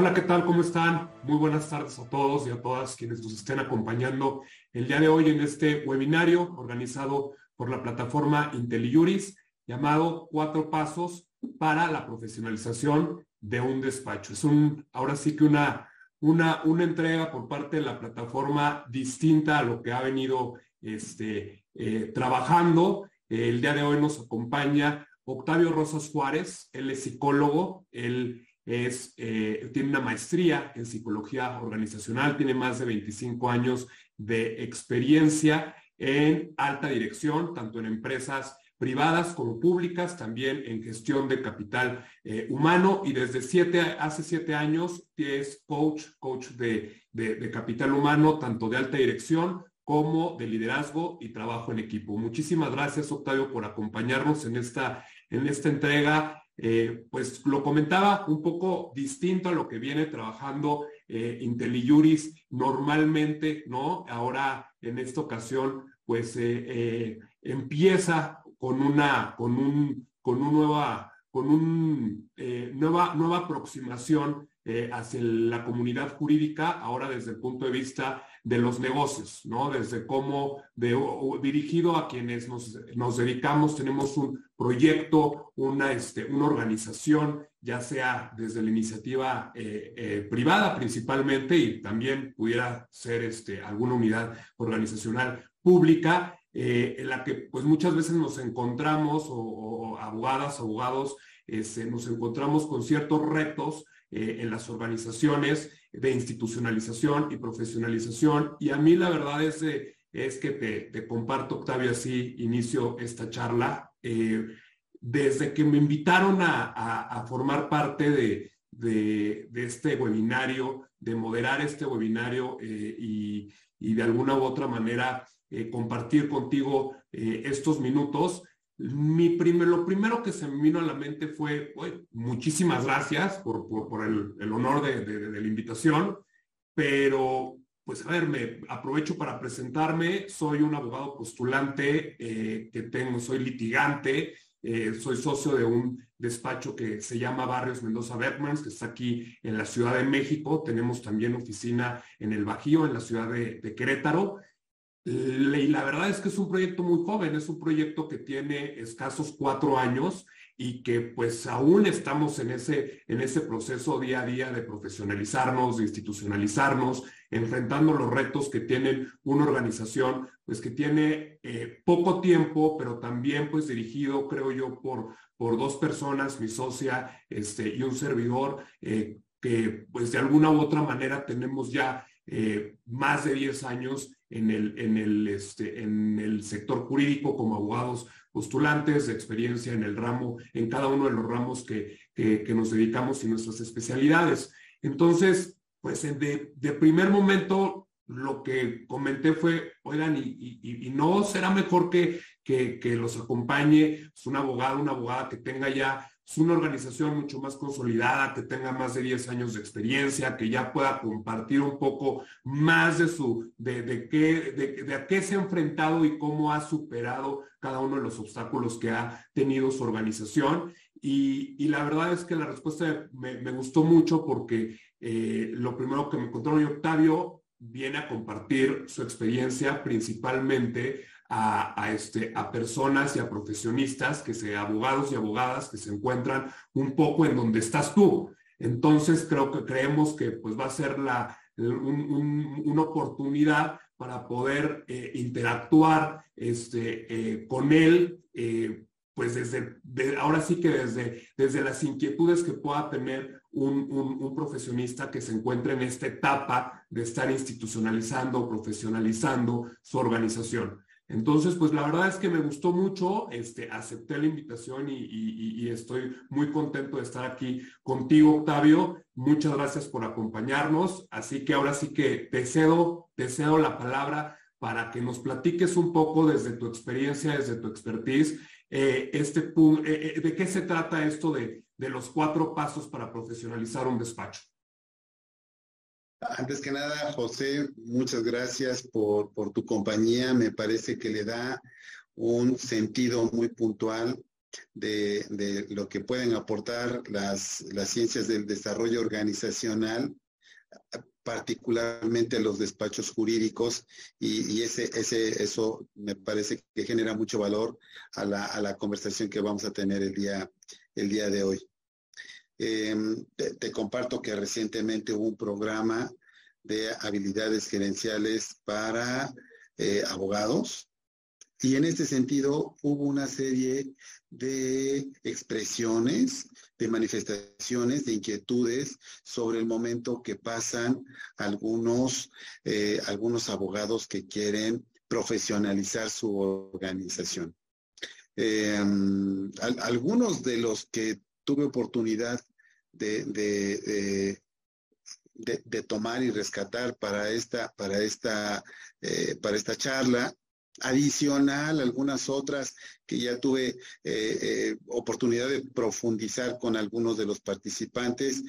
Hola, ¿qué tal? ¿Cómo están? Muy buenas tardes a todos y a todas quienes nos estén acompañando el día de hoy en este webinario organizado por la plataforma IntelliJuris llamado Cuatro Pasos para la profesionalización de un despacho. Es un, ahora sí que una, una, una entrega por parte de la plataforma distinta a lo que ha venido este, eh, trabajando. El día de hoy nos acompaña Octavio Rosas Juárez, él es psicólogo, él es, eh, tiene una maestría en psicología organizacional, tiene más de 25 años de experiencia en alta dirección, tanto en empresas privadas como públicas, también en gestión de capital eh, humano y desde siete, hace siete años es coach, coach de, de, capital humano, tanto de alta dirección como de liderazgo y trabajo en equipo. Muchísimas gracias, Octavio, por acompañarnos en esta, en esta entrega. Eh, pues lo comentaba un poco distinto a lo que viene trabajando eh, IntelliJuris normalmente, ¿no? Ahora, en esta ocasión, pues eh, empieza con una, con un, con un nueva, con un eh, nueva, nueva aproximación eh, hacia la comunidad jurídica, ahora desde el punto de vista de los negocios, ¿no? Desde cómo de, dirigido a quienes nos, dedicamos, tenemos un proyecto, una, este, una organización, ya sea desde la iniciativa eh, privada principalmente y también pudiera ser este, alguna unidad organizacional pública, eh, en la que pues muchas veces nos encontramos, o, abogadas, abogados, este, nos encontramos con ciertos retos eh, en las organizaciones de institucionalización y profesionalización. Y a mí la verdad es, es que te, comparto, Octavio, así inicio esta charla. Eh, desde que me invitaron a, formar parte de, de, este webinario, de moderar este webinario y, y de alguna u otra manera eh, compartir contigo eh, estos minutos. Mi primer, lo primero que se me vino a la mente fue, muchísimas gracias por, por, el, el, honor de, de, la invitación, pero pues a ver, me aprovecho para presentarme. Soy un abogado postulante eh, que tengo, soy litigante, soy socio de un despacho que se llama Barrios Mendoza Bergmans, que está aquí en la Ciudad de México. Tenemos también oficina en el Bajío, en la ciudad de, de Querétaro. Y la verdad es que es un proyecto muy joven, es un proyecto que tiene escasos cuatro años y que pues aún estamos en ese, en ese proceso día a día de profesionalizarnos, de institucionalizarnos, enfrentando los retos que tienen una organización pues que tiene eh, poco tiempo, pero también pues dirigido, creo yo, por, por dos personas, mi socia este, y un servidor, eh, que pues de alguna u otra manera tenemos ya eh, más de 10 años en el, en, el, este, en el sector jurídico como abogados postulantes, experiencia en el ramo, en cada uno de los ramos que, que, nos dedicamos y nuestras especialidades. Entonces, pues de, de, primer momento lo que comenté fue, oigan, y, y, no será mejor que, que, que, los acompañe un abogado, una abogada que tenga ya es una organización mucho más consolidada, que tenga más de 10 años de experiencia, que ya pueda compartir un poco más de su, de, de qué, de, a qué se ha enfrentado y cómo ha superado cada uno de los obstáculos que ha tenido su organización. Y, y la verdad es que la respuesta me, gustó mucho porque eh, lo primero que me encontró Octavio viene a compartir su experiencia principalmente a, este, a personas y a profesionistas, que se, abogados y abogadas que se encuentran un poco en donde estás tú. Entonces creo que creemos que pues va a ser la, una oportunidad para poder eh, interactuar este, eh, con él, eh, pues desde, ahora sí que desde, desde las inquietudes que pueda tener un, un, profesionista que se encuentre en esta etapa de estar institucionalizando, profesionalizando su organización. Entonces, pues la verdad es que me gustó mucho, este, acepté la invitación y, estoy muy contento de estar aquí contigo, Octavio. Muchas gracias por acompañarnos. Así que ahora sí que te cedo, te cedo la palabra para que nos platiques un poco desde tu experiencia, desde tu expertise, eh, este, eh, eh, de qué se trata esto de, de los cuatro pasos para profesionalizar un despacho. Antes que nada, José, muchas gracias por, por, tu compañía. Me parece que le da un sentido muy puntual de, lo que pueden aportar las, las ciencias del desarrollo organizacional particularmente los despachos jurídicos y, ese, ese, eso me parece que genera mucho valor a la, a la conversación que vamos a tener el día, el día de hoy. Em, te, comparto que recientemente hubo un programa de habilidades gerenciales para eh, abogados y en este sentido hubo una serie de expresiones, de manifestaciones, de inquietudes sobre el momento que pasan algunos, eh, algunos abogados que quieren profesionalizar su organización. Em, algunos de los que tuve oportunidad de, de, de, tomar y rescatar para esta, para esta, eh, para esta charla adicional, algunas otras que ya tuve eh, eh, oportunidad de profundizar con algunos de los participantes,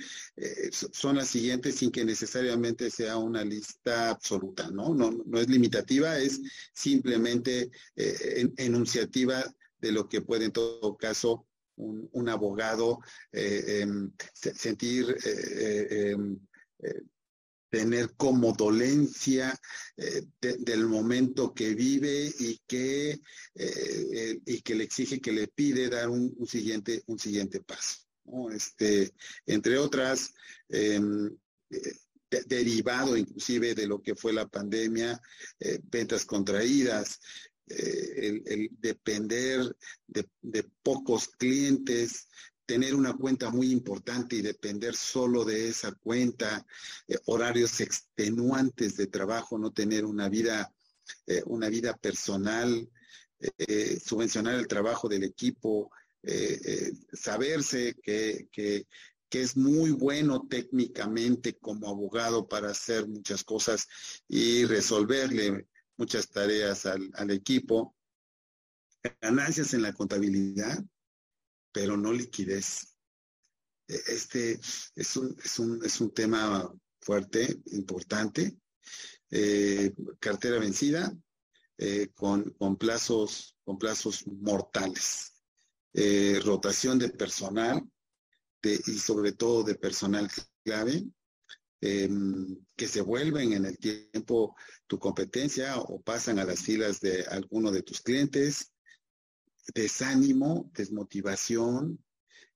son las siguientes sin que necesariamente sea una lista absoluta, ¿no? No, no es limitativa, es simplemente enunciativa de lo que puede en todo caso un, un abogado em, sentir em, tener como dolencia eh, del momento que vive y que, eh, y que le exige, que le pide dar un, siguiente, un siguiente paso. Este, entre otras, em, eh, derivado inclusive de lo que fue la pandemia, ventas contraídas, el, depender de, pocos clientes, tener una cuenta muy importante y depender solo de esa cuenta, eh, horarios extenuantes de trabajo, no tener una vida, eh, una vida personal, eh, subvencionar el trabajo del equipo, saberse que, que, es muy bueno técnicamente como abogado para hacer muchas cosas y resolverle muchas tareas al, equipo. Ganancias en la contabilidad, pero no liquidez. E, este es un, es un, es un tema fuerte, importante. Eh, cartera vencida eh, con, con, plazos, con plazos mortales. Eh, rotación de personal de, y sobre todo de personal clave em, que se vuelven en el tiempo tu competencia o pasan a las filas de alguno de tus clientes, desánimo, desmotivación,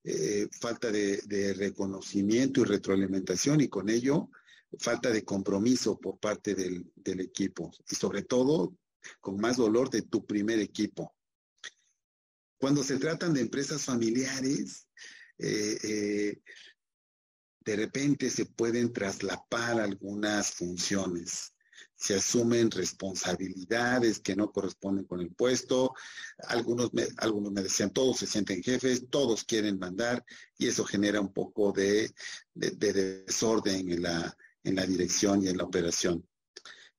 eh, falta de, reconocimiento y retroalimentación y con ello falta de compromiso por parte del, equipo y sobre todo con más dolor de tu primer equipo. Cuando se tratan de empresas familiares, eh, eh, de repente se pueden traslapar algunas funciones se asumen responsabilidades que no corresponden con el puesto. Algunos me, algunos me decían, todos se sienten jefes, todos quieren mandar y eso genera un poco de, desorden en la, en la dirección y en la operación.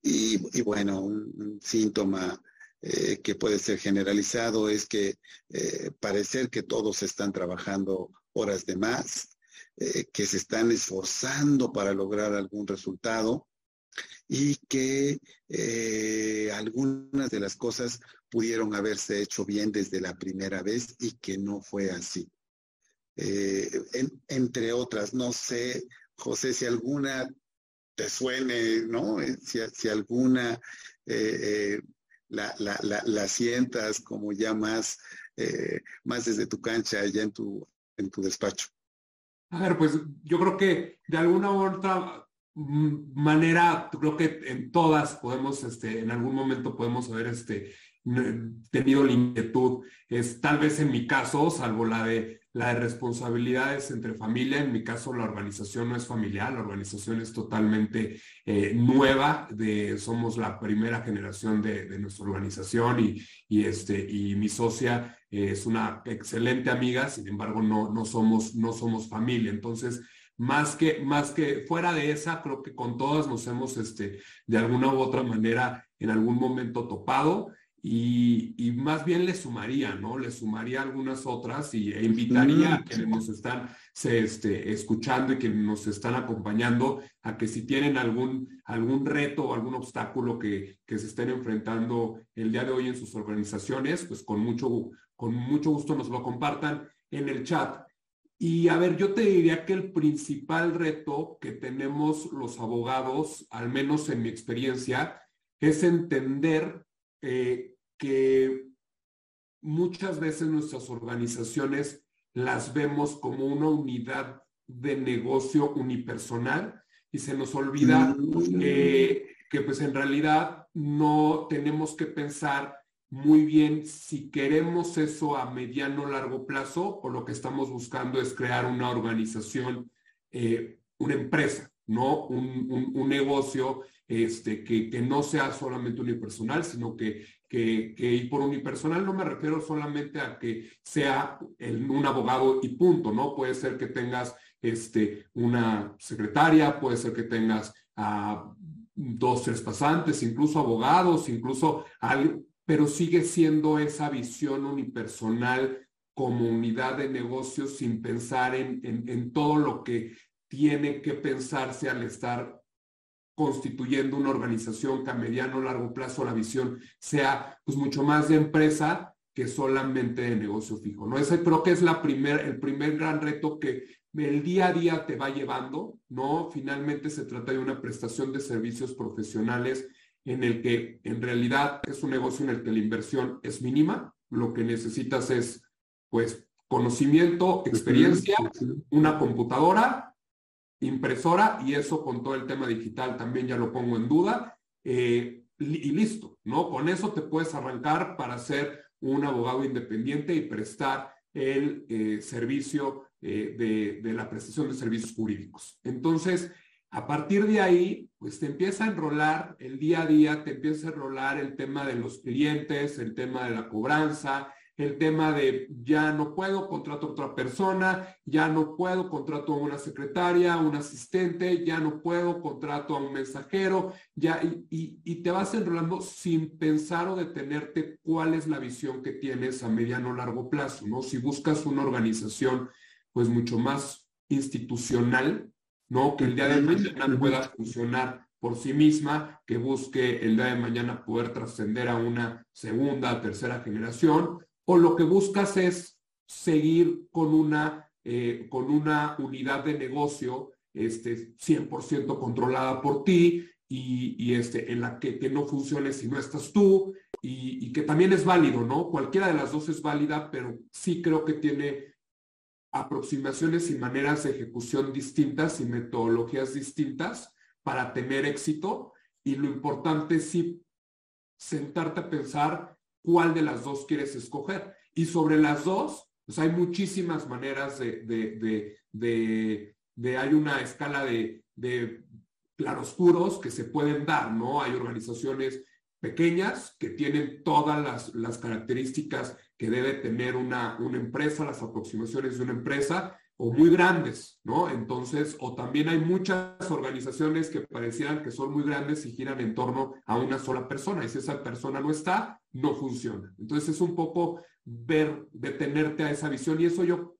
Y, bueno, un, síntoma eh, que puede ser generalizado es que eh, parecer que todos están trabajando horas de más, eh, que se están esforzando para lograr algún resultado, y que eh, algunas de las cosas pudieron haberse hecho bien desde la primera vez y que no fue así. Eh, entre otras, no sé, José, si alguna te suene, ¿no? Si, alguna la, la, la, sientas como ya más, más desde tu cancha, ya en tu, en tu despacho. A ver, pues yo creo que de alguna u otra manera, creo que en todas podemos, este, en algún momento podemos haber este, tenido la inquietud. Es tal vez en mi caso, salvo la de la de responsabilidades entre familia, en mi caso la organización no es familiar, la organización es totalmente eh, nueva, de, somos la primera generación de, nuestra organización y, y, este, y mi socia es una excelente amiga, sin embargo no, no, somos, no somos familia. Entonces, más que, más que fuera de esa, creo que con todas nos hemos, este, de alguna u otra manera, en algún momento topado y, más bien le sumaría, ¿no? Le sumaría algunas otras y, e invitaría a quienes nos están se, este, escuchando y que nos están acompañando a que si tienen algún, algún reto o algún obstáculo que, que se estén enfrentando el día de hoy en sus organizaciones, pues con mucho, con mucho gusto nos lo compartan en el chat. Y a ver, yo te diría que el principal reto que tenemos los abogados, al menos en mi experiencia, es entender eh, que muchas veces nuestras organizaciones las vemos como una unidad de negocio unipersonal y se nos olvida mm. que pues en realidad no tenemos que pensar muy bien si queremos eso a mediano o largo plazo o lo que estamos buscando es crear una organización, eh, una empresa, ¿no? Un, un negocio este, que, que, no sea solamente unipersonal, sino que, que, y por unipersonal no me refiero solamente a que sea un abogado y punto, ¿no? Puede ser que tengas este, una secretaria, puede ser que tengas dos, tres pasantes, incluso abogados, incluso algo, pero sigue siendo esa visión unipersonal como unidad de negocios sin pensar en, en, en todo lo que tiene que pensarse al estar constituyendo una organización que a mediano o largo plazo la visión sea pues mucho más de empresa que solamente de negocio fijo, ¿no? Ese creo que es la primer, el primer gran reto que el día a día te va llevando, ¿no? Finalmente se trata de una prestación de servicios profesionales en el que en realidad es un negocio en el que la inversión es mínima, lo que necesitas es pues conocimiento, experiencia, una computadora impresora y eso con todo el tema digital también ya lo pongo en duda eh, y listo, ¿no? Con eso te puedes arrancar para ser un abogado independiente y prestar el eh, servicio eh, de, de, la prestación de servicios jurídicos. Entonces, a partir de ahí, pues te empieza a enrolar el día a día, te empieza a enrolar el tema de los clientes, el tema de la cobranza, el tema de ya no puedo, contrato a otra persona, ya no puedo, contrato a una secretaria, un asistente, ya no puedo, contrato a un mensajero, ya, y, y, te vas enrolando sin pensar o detenerte cuál es la visión que tienes a mediano o largo plazo, ¿no? Si buscas una organización, pues mucho más institucional, ¿no? Que el día de mañana pueda funcionar por sí misma, que busque el día de mañana poder trascender a una segunda, tercera generación, o lo que buscas es seguir con una, eh, con una unidad de negocio este, 100% controlada por ti y, y, este, en la que, que, no funcione si no estás tú y, y, que también es válido, ¿no? Cualquiera de las dos es válida, pero sí creo que tiene aproximaciones y maneras de ejecución distintas y metodologías distintas para tener éxito y lo importante es sí sentarte a pensar cuál de las dos quieres escoger. Y sobre las dos, pues hay muchísimas maneras de, de, de, hay una escala de, de claroscuros que se pueden dar, ¿no? Hay organizaciones pequeñas que tienen todas las, las características que debe tener una, una empresa, las aproximaciones de una empresa, o muy grandes, ¿no? Entonces, o también hay muchas organizaciones que parecieran que son muy grandes y giran en torno a una sola persona, y si esa persona no está, no funciona. Entonces, es un poco ver, detenerte a esa visión, y eso yo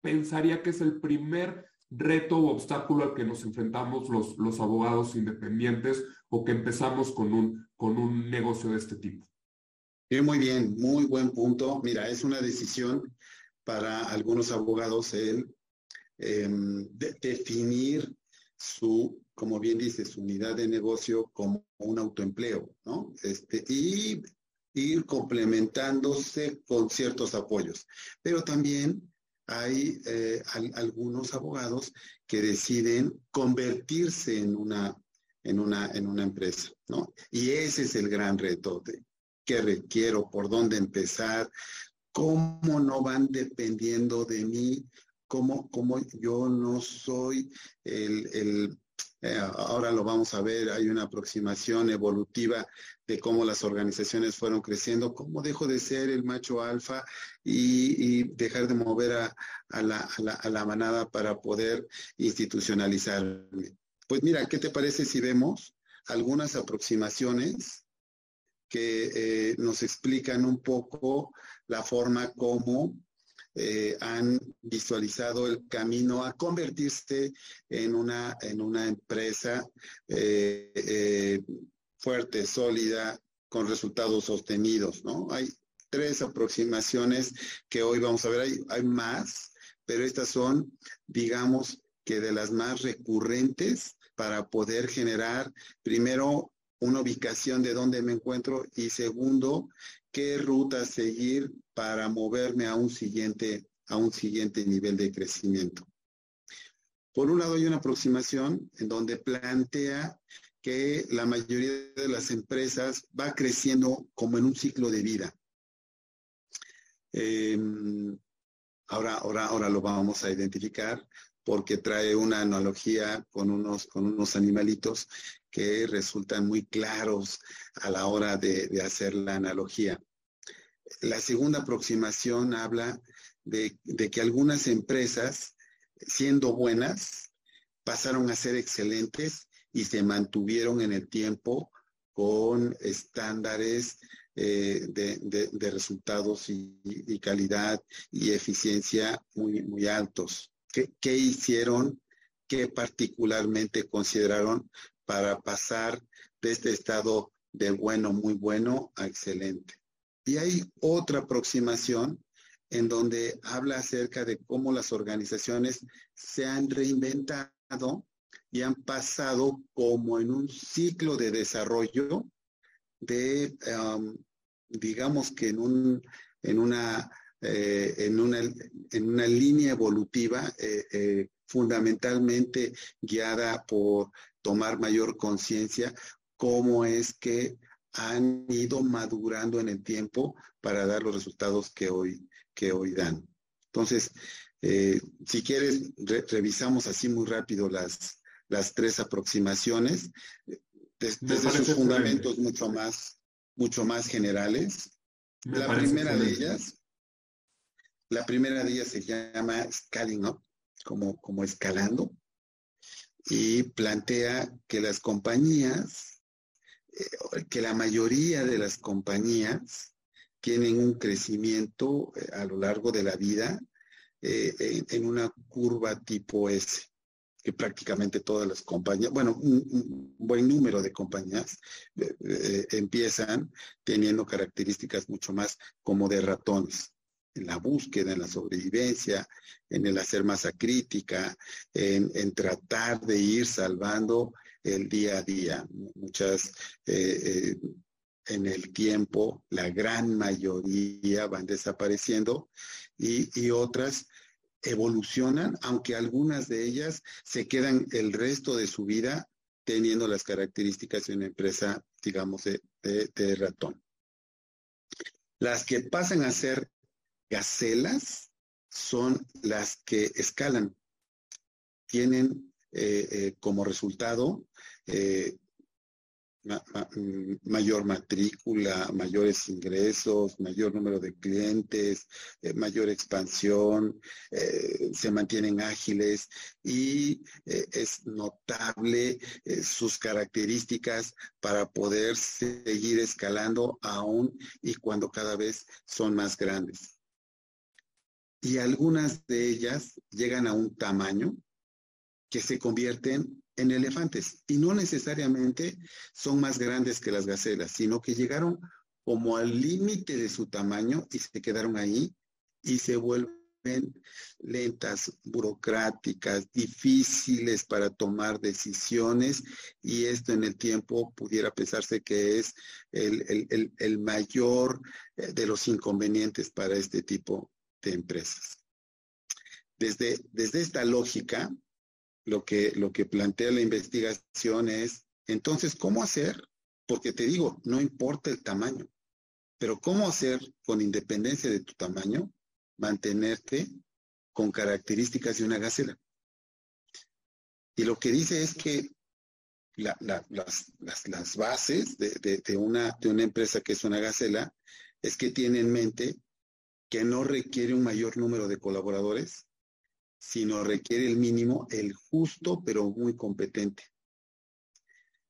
pensaría que es el primer reto o obstáculo al que nos enfrentamos los, los abogados independientes o que empezamos con un, con un negocio de este tipo. muy bien, muy buen punto. Mira, es una decisión para algunos abogados el em, definir su, como bien dice, su unidad de negocio como un autoempleo, ¿no? Este, y ir complementándose con ciertos apoyos. Pero también hay eh, algunos abogados que deciden convertirse en una, en una, en una empresa, ¿no? Y ese es el gran reto de qué requiero, por dónde empezar, cómo no van dependiendo de mí, cómo, cómo yo no soy el, el eh, ahora lo vamos a ver, hay una aproximación evolutiva de cómo las organizaciones fueron creciendo, cómo dejo de ser el macho alfa y, dejar de mover a, a, la, a, la, a la manada para poder institucionalizarme. Pues mira, ¿qué te parece si vemos algunas aproximaciones que eh, nos explican un poco la forma como eh, han visualizado el camino a convertirse en una, en una empresa eh, fuerte, sólida, con resultados sostenidos, ¿no? Hay tres aproximaciones que hoy vamos a ver, hay, hay más, pero estas son, digamos, que de las más recurrentes para poder generar, primero, una ubicación de dónde me encuentro y segundo, qué ruta seguir para moverme a un siguiente, a un siguiente nivel de crecimiento. Por un lado hay una aproximación en donde plantea que la mayoría de las empresas va creciendo como en un ciclo de vida. Em, ahora, ahora, ahora lo vamos a identificar porque trae una analogía con unos, con unos animalitos que resultan muy claros a la hora de, hacer la analogía. La segunda aproximación habla de, que algunas empresas, siendo buenas, pasaron a ser excelentes y se mantuvieron en el tiempo con estándares eh, de, resultados y, calidad y eficiencia muy, altos. ¿Qué, ¿Qué, hicieron? ¿Qué particularmente consideraron para pasar de este estado de bueno, muy bueno a excelente? Y hay otra aproximación en donde habla acerca de cómo las organizaciones se han reinventado y han pasado como en un ciclo de desarrollo de, um, digamos que en, un, en, una, eh, en, una, en una línea evolutiva eh, eh, fundamentalmente guiada por tomar mayor conciencia cómo es que han ido madurando en el tiempo para dar los resultados que hoy, que hoy dan. Entonces, eh, si quieres, re revisamos así muy rápido las, las tres aproximaciones, desde, sus fundamentos mucho más, mucho más generales. Me la primera de ellas, la primera de ellas se llama Scaling Up, como, como escalando, y plantea que las compañías, eh, que la mayoría de las compañías tienen un crecimiento eh, a lo largo de la vida eh, en, una curva tipo S que prácticamente todas las compañías, bueno, un, buen número de compañías empiezan teniendo características mucho más como de ratones, en la búsqueda, en la sobrevivencia, en el hacer masa crítica, en, tratar de ir salvando el día a día. Muchas, eh, en el tiempo, la gran mayoría van desapareciendo y, otras evolucionan, aunque algunas de ellas se quedan el resto de su vida teniendo las características de una empresa, digamos, de ratón. Las que pasan a ser gacelas son las que escalan. Tienen eh, eh, como resultado eh, mm, mayor matrícula, mayores ingresos, mayor número de clientes, mayor expansión, se mantienen ágiles y es notable sus características para poder seguir escalando aún y cuando cada vez son más grandes. Y algunas de ellas llegan a un tamaño que se convierten en elefantes. Y no necesariamente son más grandes que las gacelas, sino que llegaron como al límite de su tamaño y se quedaron ahí y se vuelven lentas, burocráticas, difíciles para tomar decisiones. Y esto en el tiempo pudiera pensarse que es el, el, el mayor eh, de los inconvenientes para este tipo de empresas. Desde, desde esta lógica, lo que, lo que plantea la investigación es, entonces, ¿cómo hacer? Porque te digo, no importa el tamaño, pero ¿cómo hacer con independencia de tu tamaño mantenerte con características de una gacela? Y lo que dice es que la, la, las, las, las, bases de, de, de, una, de una empresa que es una gacela es que tiene en mente que no requiere un mayor número de colaboradores, sino requiere el mínimo, el justo, pero muy competente.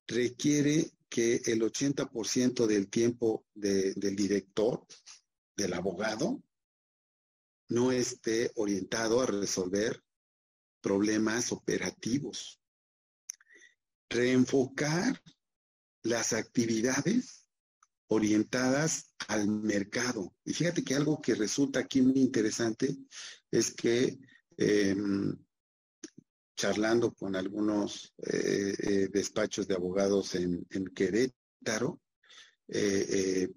Requiere que el 80% del tiempo del director, del abogado, no esté orientado a resolver problemas operativos. Reenfocar las actividades orientadas al mercado. Y fíjate que algo que resulta aquí muy interesante es que em, charlando con algunos eh, eh, despachos de abogados en, Querétaro, eh,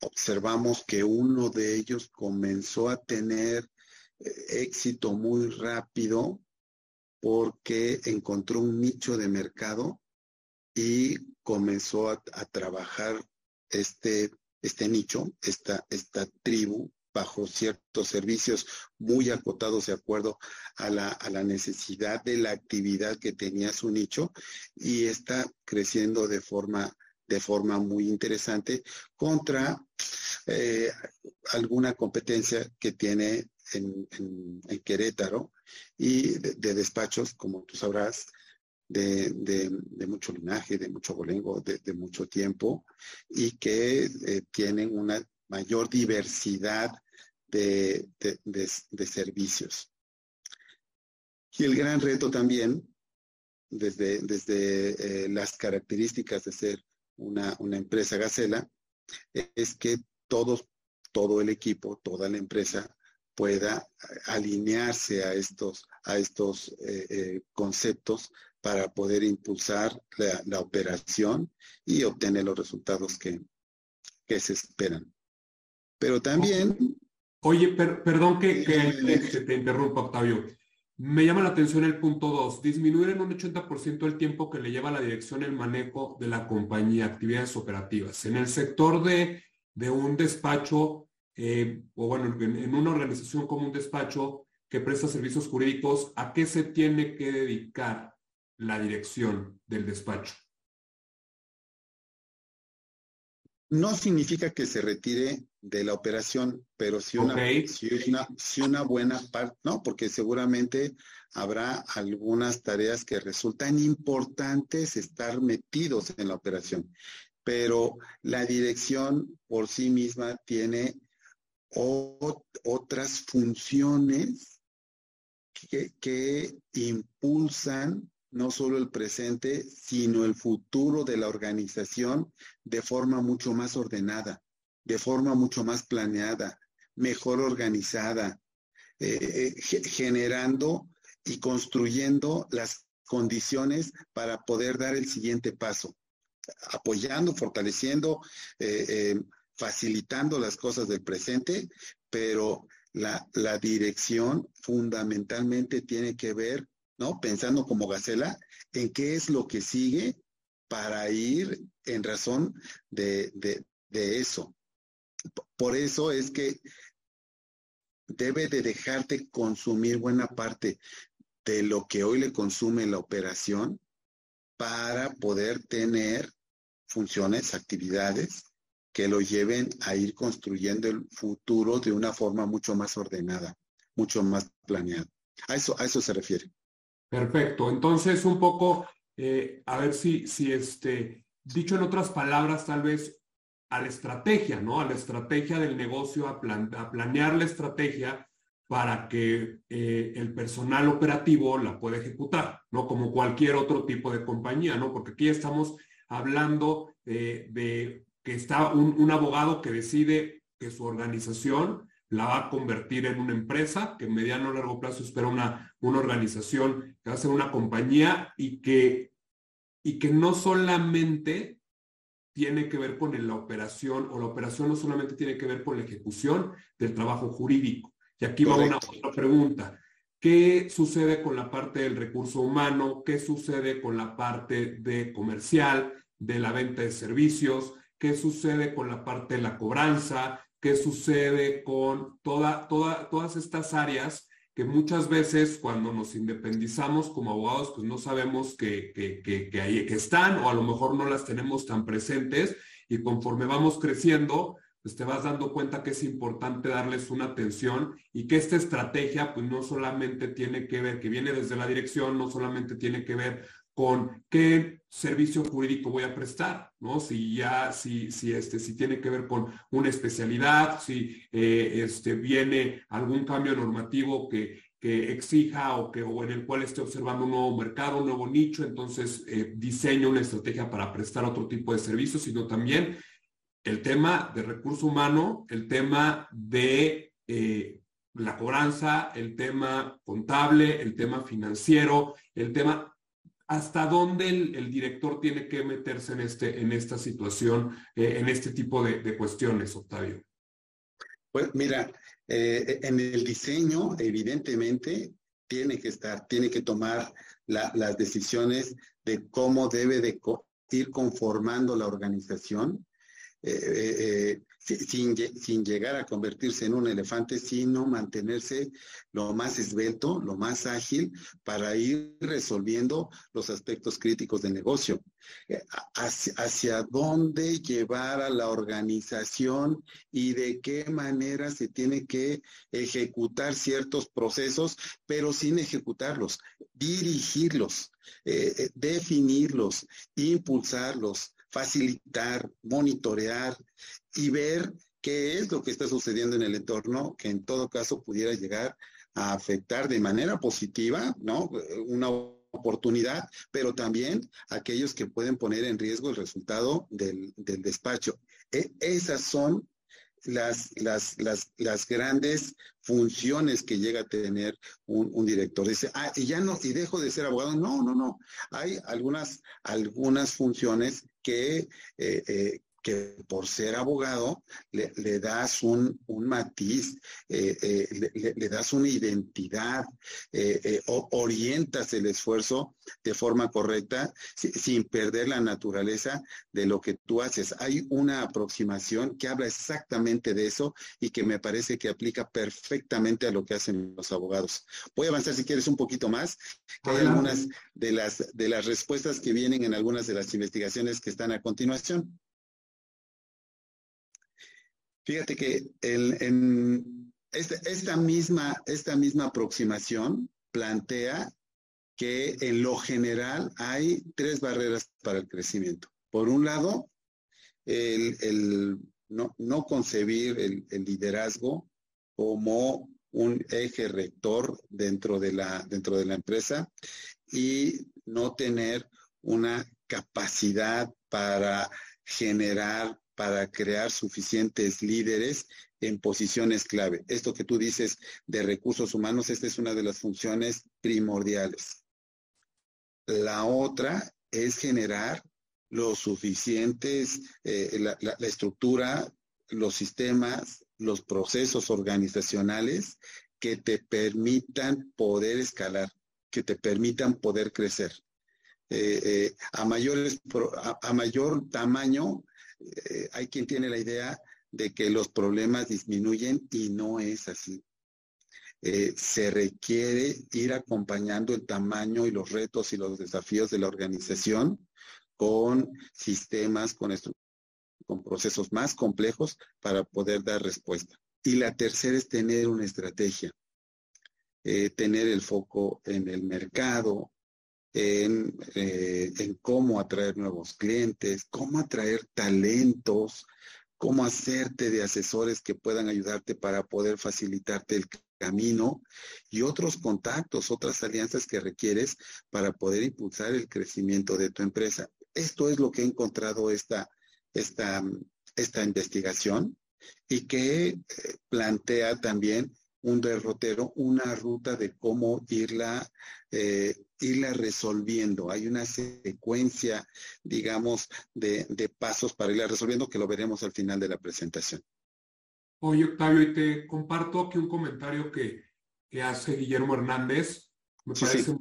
observamos que uno de ellos comenzó a tener éxito muy rápido porque encontró un nicho de mercado y comenzó a, trabajar este, este nicho, esta, esta tribu, bajo ciertos servicios muy acotados de acuerdo a la, a la, necesidad de la actividad que tenía su nicho y está creciendo de forma, de forma muy interesante contra eh, alguna competencia que tiene en, Querétaro y de, despachos, como tú sabrás, de, de, mucho linaje, de mucho bolengo, de, mucho tiempo y que eh, tienen una mayor diversidad de, servicios. Y el gran reto también, desde, desde eh, las características de ser una, una empresa Gacela, es que todos, todo el equipo, toda la empresa pueda alinearse a estos, a estos eh, conceptos para poder impulsar la, operación y obtener los resultados que, se esperan. Pero también... Oye, perdón que, que, te interrumpa, Octavio. Me llama la atención el punto 2, disminuir en un 80% el tiempo que le lleva a la dirección el manejo de la compañía, actividades operativas. En el sector de, de un despacho, eh, o bueno, en, una organización como un despacho que presta servicios jurídicos, ¿a qué se tiene que dedicar la dirección del despacho? No significa que se retire de la operación, pero si una, si una, buena parte, no, porque seguramente habrá algunas tareas que resultan importantes estar metidos en la operación, pero la dirección por sí misma tiene otras funciones que, que impulsan no solo el presente, sino el futuro de la organización de forma mucho más ordenada, de forma mucho más planeada, mejor organizada, eh, eh, generando y construyendo las condiciones para poder dar el siguiente paso, apoyando, fortaleciendo, eh, facilitando las cosas del presente, pero la, la dirección fundamentalmente tiene que ver ¿no? Pensando como Gacela en qué es lo que sigue para ir en razón de, eso. Por eso es que debe de dejarte consumir buena parte de lo que hoy le consume la operación para poder tener funciones, actividades que lo lleven a ir construyendo el futuro de una forma mucho más ordenada, mucho más planeada. A eso, a eso se refiere. Perfecto. Entonces, un poco, eh, a ver si, si este, dicho en otras palabras, tal vez a la estrategia, ¿no? A la estrategia del negocio, a, planear la estrategia para que eh, el personal operativo la pueda ejecutar, ¿no? Como cualquier otro tipo de compañía, ¿no? Porque aquí estamos hablando de que está un, un abogado que decide que su organización la va a convertir en una empresa que en mediano o largo plazo espera una, una organización que va a ser una compañía y que, y que no solamente tiene que ver con la operación o la operación no solamente tiene que ver con la ejecución del trabajo jurídico. Y aquí va una otra pregunta. ¿Qué sucede con la parte del recurso humano? ¿Qué sucede con la parte de comercial, de la venta de servicios? ¿Qué sucede con la parte de la cobranza? Qué sucede con toda, toda, todas estas áreas que muchas veces cuando nos independizamos como abogados, pues no sabemos que, que, que, ahí, que están o a lo mejor no las tenemos tan presentes y conforme vamos creciendo, pues te vas dando cuenta que es importante darles una atención y que esta estrategia pues no solamente tiene que ver, que viene desde la dirección, no solamente tiene que ver con qué servicio jurídico voy a prestar, ¿no? Si ya, si, si, este, si tiene que ver con una especialidad, si eh, este, viene algún cambio normativo que, que exija o, que, o en el cual esté observando un nuevo mercado, un nuevo nicho, entonces eh, diseño una estrategia para prestar otro tipo de servicios, sino también el tema de recurso humano, el tema de eh, la cobranza, el tema contable, el tema financiero, el tema hasta dónde el, director tiene que meterse en, este, en esta situación, eh, en este tipo de, cuestiones, Octavio. Pues mira, eh, en el diseño, evidentemente, tiene que estar, tiene que tomar las decisiones de cómo debe de ir conformando la organización eh, sin, llegar a convertirse en un elefante, sino mantenerse lo más esbelto, lo más ágil para ir resolviendo los aspectos críticos del negocio. Hacia, hacia, dónde llevar a la organización y de qué manera se tiene que ejecutar ciertos procesos, pero sin ejecutarlos, dirigirlos, definirlos, impulsarlos, facilitar, monitorear y ver qué es lo que está sucediendo en el entorno que en todo caso pudiera llegar a afectar de manera positiva, ¿no? Una oportunidad, pero también aquellos que pueden poner en riesgo el resultado del, despacho. E, esas son las, las, las, las, grandes funciones que llega a tener un, director. Dice, ah, y ya no, y dejo de ser abogado. No, no, no. Hay algunas, algunas funciones que, eh, eh, que por ser abogado le, das un, matiz, eh, eh, le, das una identidad, eh, orientas el esfuerzo de forma correcta sin perder la naturaleza de lo que tú haces. Hay una aproximación que habla exactamente de eso y que me parece que aplica perfectamente a lo que hacen los abogados. Voy a avanzar si quieres un poquito más. Hay algunas de las, de las respuestas que vienen en algunas de las investigaciones que están a continuación. Fíjate que en esta, misma, esta misma aproximación plantea que en lo general hay tres barreras para el crecimiento. Por un lado, el, no, concebir el, liderazgo como un eje rector dentro de, la, dentro de la empresa y no tener una capacidad para generar para crear suficientes líderes en posiciones clave. Esto que tú dices de recursos humanos, esta es una de las funciones primordiales. La otra es generar los suficientes, eh, la, estructura, los sistemas, los procesos organizacionales que te permitan poder escalar, que te permitan poder crecer. Eh, eh, a, mayores, a, mayor tamaño, eh, hay quien tiene la idea de que los problemas disminuyen y no es así. se requiere ir acompañando el tamaño y los retos y los desafíos de la organización con sistemas, con, con procesos más complejos para poder dar respuesta. Y la tercera es tener una estrategia, tener el foco en el mercado, eh, en, cómo atraer nuevos clientes, cómo atraer talentos, cómo hacerte de asesores que puedan ayudarte para poder facilitarte el camino y otros contactos, otras alianzas que requieres para poder impulsar el crecimiento de tu empresa. Esto es lo que ha encontrado esta, esta, esta investigación y que eh, plantea también un derrotero, una ruta de cómo irla, eh, irla resolviendo. Hay una secuencia, digamos, de, pasos para irla resolviendo que lo veremos al final de la presentación. Oye, Octavio, y te comparto aquí un comentario que, hace Guillermo Hernández. Me parece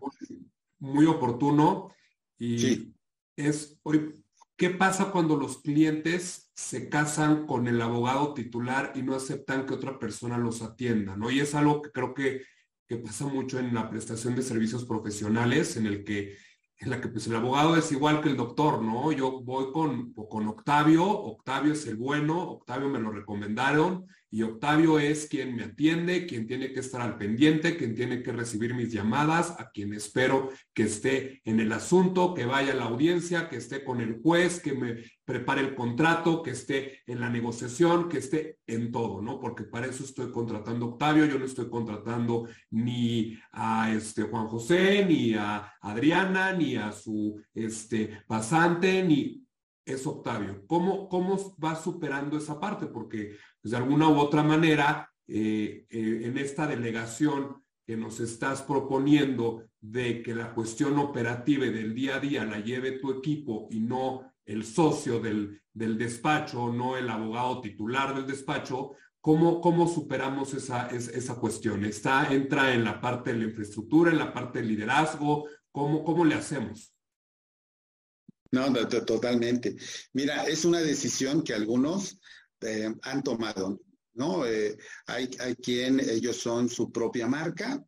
Muy, oportuno y es, hoy, ¿qué pasa cuando los clientes se casan con el abogado titular y no aceptan que otra persona los atienda, ¿no? Y es algo que creo que, que pasa mucho en la prestación de servicios profesionales, en el que en la que pues el abogado es igual que el doctor, ¿no? Yo voy con, con Octavio, Octavio es el bueno, Octavio me lo recomendaron y Octavio es quien me atiende, quien tiene que estar al pendiente, quien tiene que recibir mis llamadas, a quien espero que esté en el asunto, que vaya a la audiencia, que esté con el juez, que me prepare el contrato, que esté en la negociación, que esté en todo, ¿no? Porque para eso estoy contratando a Octavio, yo no estoy contratando ni a este Juan José, ni a Adriana, ni a su este pasante, ni es Octavio. ¿Cómo, cómo va superando esa parte? Porque pues, de alguna u otra manera, eh, eh, en esta delegación que nos estás proponiendo de que la cuestión operativa del día a día la lleve tu equipo y no el socio del, del despacho, no el abogado titular del despacho, ¿cómo, cómo superamos esa, esa cuestión? ¿Está, ¿Entra en la parte de la infraestructura, en la parte del liderazgo? ¿Cómo, cómo le hacemos? No, totalmente. Mira, es una decisión que algunos eh, han tomado, ¿no? Eh, hay, hay quien ellos son su propia marca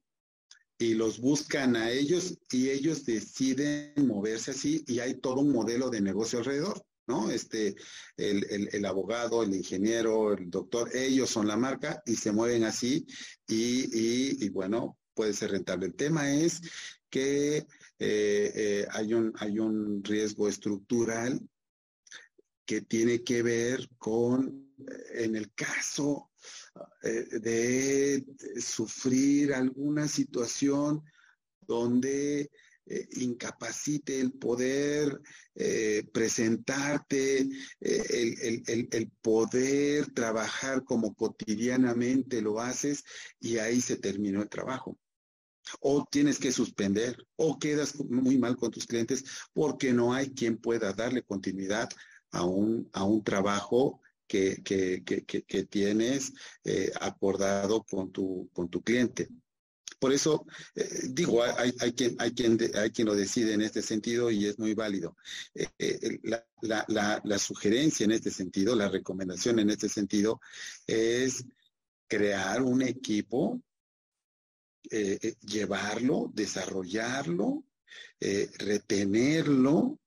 y los buscan a ellos y ellos deciden moverse así y hay todo un modelo de negocio alrededor. ¿no? Este, el, el, abogado, el ingeniero, el doctor, ellos son la marca y se mueven así y, y bueno, puede ser rentable. El tema es que eh, hay, un, hay un riesgo estructural que tiene que ver con, eh, en el caso de sufrir alguna situación donde incapacite el poder presentarte, el, el, poder trabajar como cotidianamente lo haces y ahí se terminó el trabajo. O tienes que suspender o quedas muy mal con tus clientes porque no hay quien pueda darle continuidad a un, a un trabajo que, que, que, tienes eh, acordado con tu, con tu cliente. Por eso, eh, digo, hay, hay, quien, hay, quien hay quien lo decide en este sentido y es muy válido. Eh, la, la, la, sugerencia en este sentido, la recomendación en este sentido es crear un equipo llevarlo, desarrollarlo, retenerlo,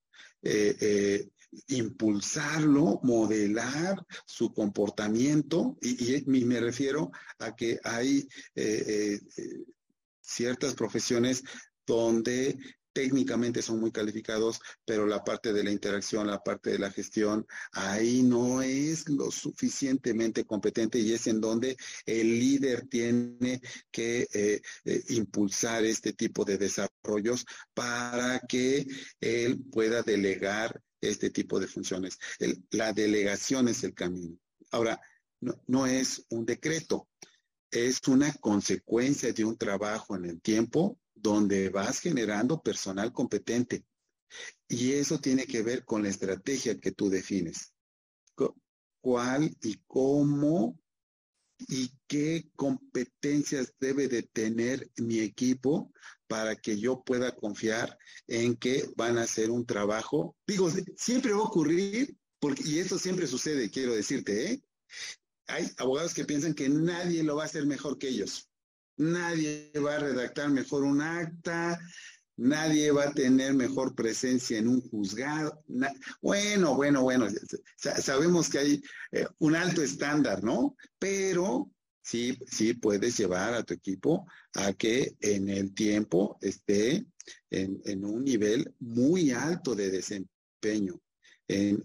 impulsarlo, modelar su comportamiento, y, me refiero a que hay ciertas profesiones donde técnicamente son muy calificados, pero la parte de la interacción, la parte de la gestión, ahí no es lo suficientemente competente y es en donde el líder tiene que eh, eh, impulsar este tipo de desarrollos para que él pueda delegar este tipo de funciones. la delegación es el camino. Ahora, no, no es un decreto, es una consecuencia de un trabajo en el tiempo donde vas generando personal competente. Y eso tiene que ver con la estrategia que tú defines. ¿Cuál y cómo y qué competencias debe de tener mi equipo para que yo pueda confiar en que van a hacer un trabajo? Digo, siempre va a ocurrir, porque, y esto siempre sucede, quiero decirte, ¿eh? Hay abogados que piensan que nadie lo va a hacer mejor que ellos. Nadie va a redactar mejor un acta, nadie va a tener mejor presencia en un juzgado. bueno, bueno, bueno, sabemos que hay eh, un alto estándar, ¿no? Pero sí, sí puedes llevar a tu equipo a que en el tiempo esté en un nivel muy alto de desempeño en,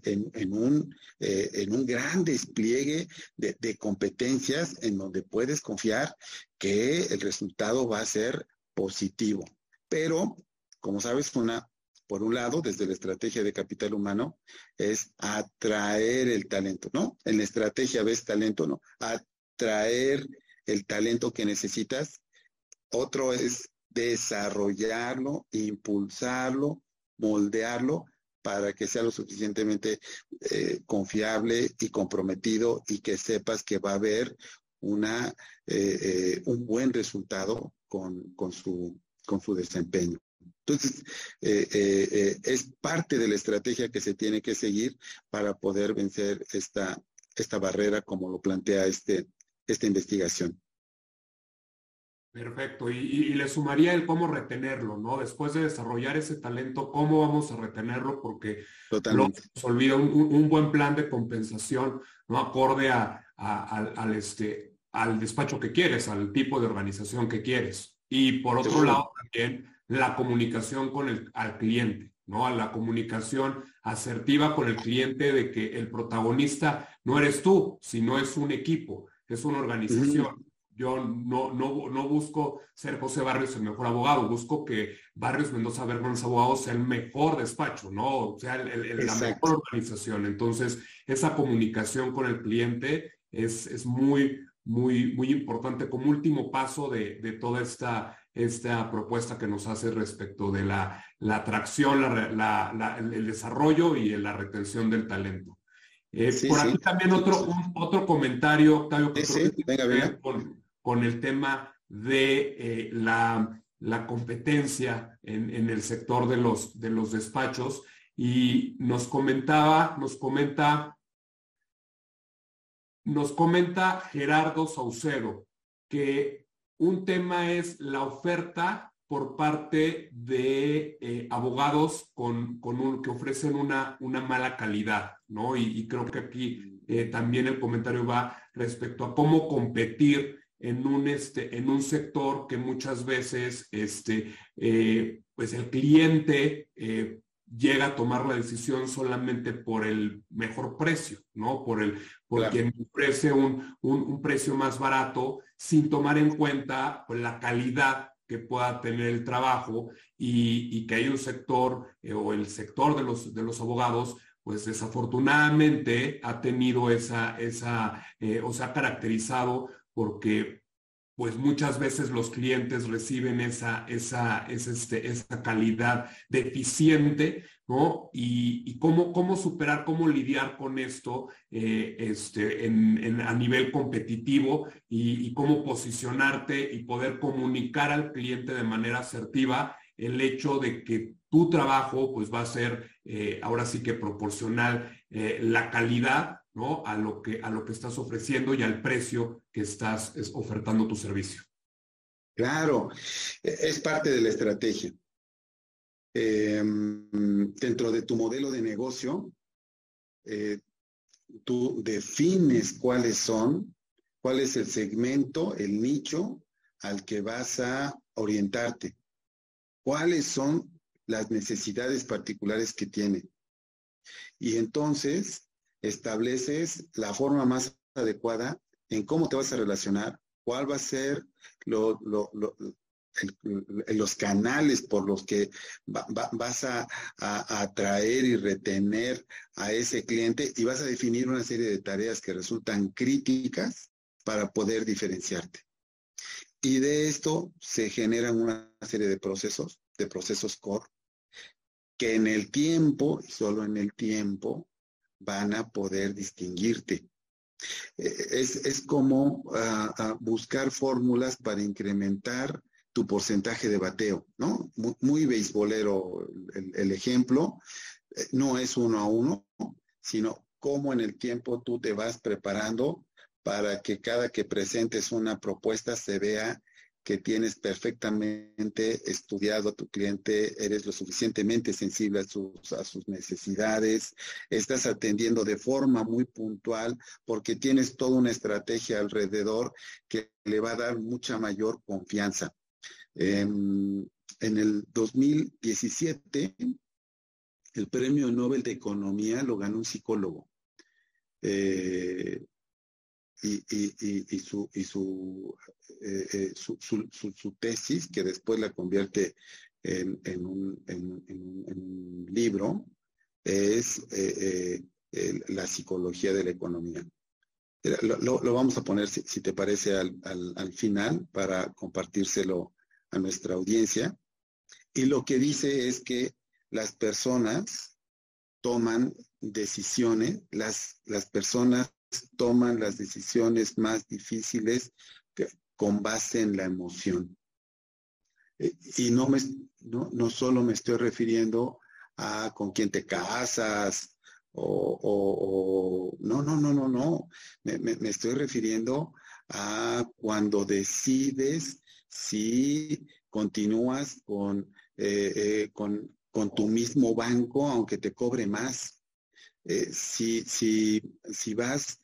eh, en un gran despliegue de, competencias en donde puedes confiar que el resultado va a ser positivo. Pero, como sabes, una, por un lado, desde la estrategia de capital humano, es atraer el talento, ¿no? En la estrategia ves talento, ¿no? Atraer el talento que necesitas. Otro es desarrollarlo, impulsarlo, moldearlo para que sea lo suficientemente eh, confiable y comprometido y que sepas que va a haber una, eh, eh, un buen resultado con, con, su, con su desempeño. Entonces, es parte de la estrategia que se tiene que seguir para poder vencer esta, esta barrera como lo plantea este, esta investigación. Perfecto. Y, le sumaría el cómo retenerlo, ¿no? Después de desarrollar ese talento, ¿cómo vamos a retenerlo? Porque Totalmente. nos olvida un, buen plan de compensación, ¿no? Acorde a, al, este, al despacho que quieres, al tipo de organización que quieres. Y por otro lado, también la comunicación con el al cliente, ¿no? A la comunicación asertiva con el cliente de que el protagonista no eres tú, sino es un equipo, es una organización. Yo no, no, no busco ser José Barrios el mejor abogado, busco que Barrios Mendoza Bergman Abogados sea el mejor despacho, ¿no? sea, el, la mejor organización. Entonces, esa comunicación con el cliente es, es muy, muy, muy importante como último paso de, de toda esta, esta propuesta que nos hace respecto de la, la atracción, la, la, el desarrollo y la retención del talento. Eh, por aquí también otro, otro comentario, Octavio, que venga, Con, con el tema de eh, la, la, competencia en, en, el sector de los, de los despachos. Y nos comentaba, nos comenta, nos comenta Gerardo Saucedo que un tema es la oferta por parte de eh, abogados con, con un, que ofrecen una, una mala calidad, ¿no? Y, creo que aquí eh, también el comentario va respecto a cómo competir en un, este, en un sector que muchas veces este, eh, pues el cliente llega a tomar la decisión solamente por el mejor precio, ¿no? Por el, por quien ofrece un, un, precio más barato sin tomar en cuenta pues, la calidad que pueda tener el trabajo y, y que hay un sector eh, o el sector de los, de los abogados pues desafortunadamente ha tenido esa, esa o se ha caracterizado porque pues muchas veces los clientes reciben esa, esa, este, calidad deficiente, ¿no? Y, cómo, cómo superar, cómo lidiar con esto eh, este, en, a nivel competitivo y, cómo posicionarte y poder comunicar al cliente de manera asertiva el hecho de que tu trabajo pues va a ser eh, ahora sí que proporcional eh, la calidad ¿no? A lo que, a lo que estás ofreciendo y al precio que estás ofertando tu servicio. Claro, e, es parte de la estrategia. Em, dentro de tu modelo de negocio, eh, tú defines cuáles son, cuál es el segmento, el nicho al que vas a orientarte, cuáles son las necesidades particulares que tiene. Y entonces estableces la forma más adecuada en cómo te vas a relacionar, cuál va a ser los canales por los que vas a, atraer y retener a ese cliente y vas a definir una serie de tareas que resultan críticas para poder diferenciarte. Y de esto se generan una serie de procesos, de procesos core, que en el tiempo, solo en el tiempo, van a poder distinguirte. Eh, es, como ah, ah, buscar fórmulas para incrementar tu porcentaje de bateo, ¿no? Muy, muy beisbolero el, ejemplo. Eh, no es uno a uno, sino cómo en el tiempo tú te vas preparando para que cada que presentes una propuesta se vea que tienes perfectamente estudiado a tu cliente, eres lo suficientemente sensible a sus, a sus necesidades, estás atendiendo de forma muy puntual porque tienes toda una estrategia alrededor que le va a dar mucha mayor confianza. en el 2017, el premio Nobel de Economía lo ganó un psicólogo. Eh, y, su, y eh, eh, su, tesis, que después la convierte en, un, libro, es eh, la psicología de la economía. Lo, vamos a poner, si, te parece, al, al, al, final para compartírselo a nuestra audiencia. Y lo que dice es que las personas toman decisiones, las, las personas toman las decisiones más difíciles con base en la emoción. Eh, y no, me, no, no solo me estoy refiriendo a con quién te casas o, no, no, no, no, no. Me, me, estoy refiriendo a cuando decides si continúas con, eh, eh, con, con, tu mismo banco, aunque te cobre más. Si, si, si vas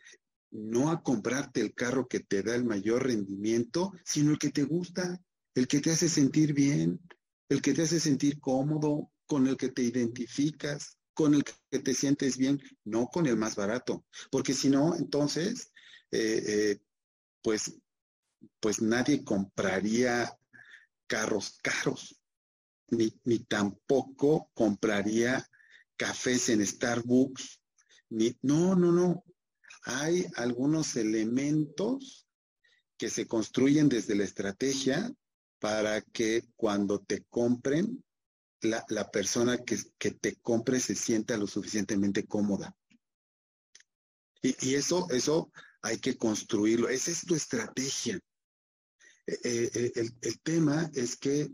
no a comprarte el carro que te da el mayor rendimiento, sino el que te gusta, el que te hace sentir bien, el que te hace sentir cómodo, con el que te identificas, con el que te sientes bien, no con el más barato. Porque si no, entonces, eh, eh, pues, pues nadie compraría carros caros, ni, ni tampoco compraría cafés en Starbucks, ni, no, no, no. Hay algunos elementos que se construyen desde la estrategia para que cuando te compren la, persona que, te compre se sienta lo suficientemente cómoda. Y, eso, eso hay que construirlo. Esa es tu estrategia. Eh, eh, eh, el, tema es que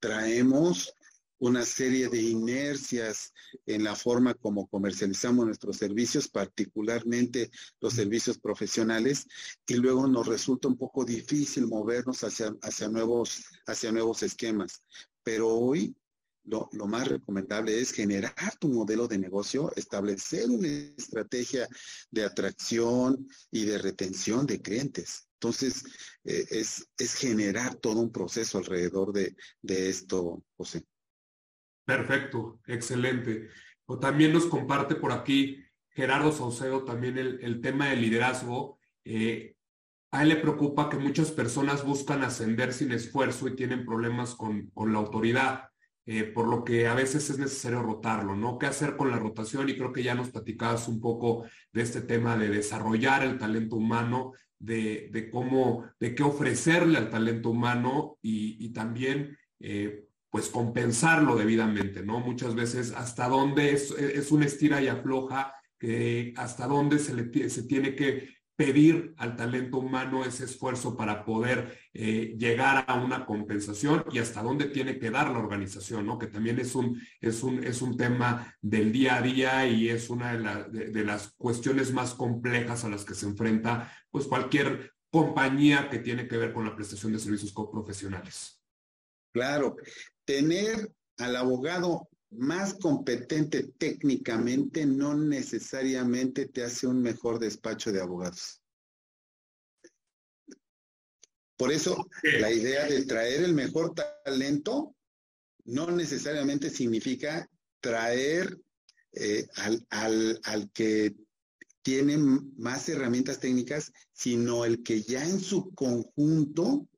traemos una serie de inercias en la forma como comercializamos nuestros servicios, particularmente los servicios profesionales, y luego nos resulta un poco difícil movernos hacia, hacia, nuevos, hacia nuevos esquemas. Pero hoy lo, más recomendable es generar tu modelo de negocio, establecer una estrategia de atracción y de retención de clientes. Entonces, eh, es, es, generar todo un proceso alrededor de, de esto, José. Perfecto, excelente. O también nos comparte por aquí Gerardo Saucedo también el, tema del liderazgo. Eh, a él le preocupa que muchas personas buscan ascender sin esfuerzo y tienen problemas con, la autoridad, eh, por lo que a veces es necesario rotarlo, ¿no? ¿Qué hacer con la rotación? Y creo que ya nos platicabas un poco de este tema de desarrollar el talento humano, de, cómo, de qué ofrecerle al talento humano y, y también eh, pues compensarlo debidamente, ¿no? Muchas veces hasta dónde es, es una estira y afloja, que hasta dónde se, le, se tiene que pedir al talento humano ese esfuerzo para poder eh, llegar a una compensación y hasta dónde tiene que dar la organización, ¿no? Que también es un, es un, es un tema del día a día y es una de, de las cuestiones más complejas a las que se enfrenta pues cualquier compañía que tiene que ver con la prestación de servicios profesionales. Claro, tener al abogado más competente técnicamente no necesariamente te hace un mejor despacho de abogados. Por eso, la idea de traer el mejor talento no necesariamente significa traer eh, al, al, al que tiene más herramientas técnicas, sino el que ya en su conjunto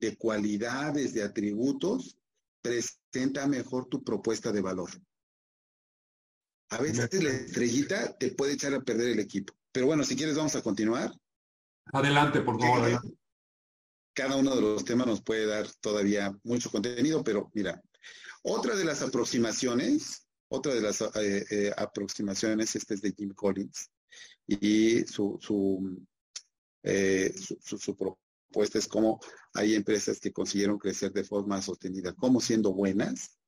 de cualidades, de atributos, presenta mejor tu propuesta de valor. A veces la estrellita te puede echar a perder el equipo. Pero bueno, si quieres vamos a continuar. Adelante, por favor. Cada uno de los temas nos puede dar todavía mucho contenido, pero mira, otra de las aproximaciones, otra de las eh, eh, aproximaciones, este es de Jim Collins, y su, su, eh, su, su, es como hay empresas que consiguieron crecer de forma sostenida, como siendo buenas,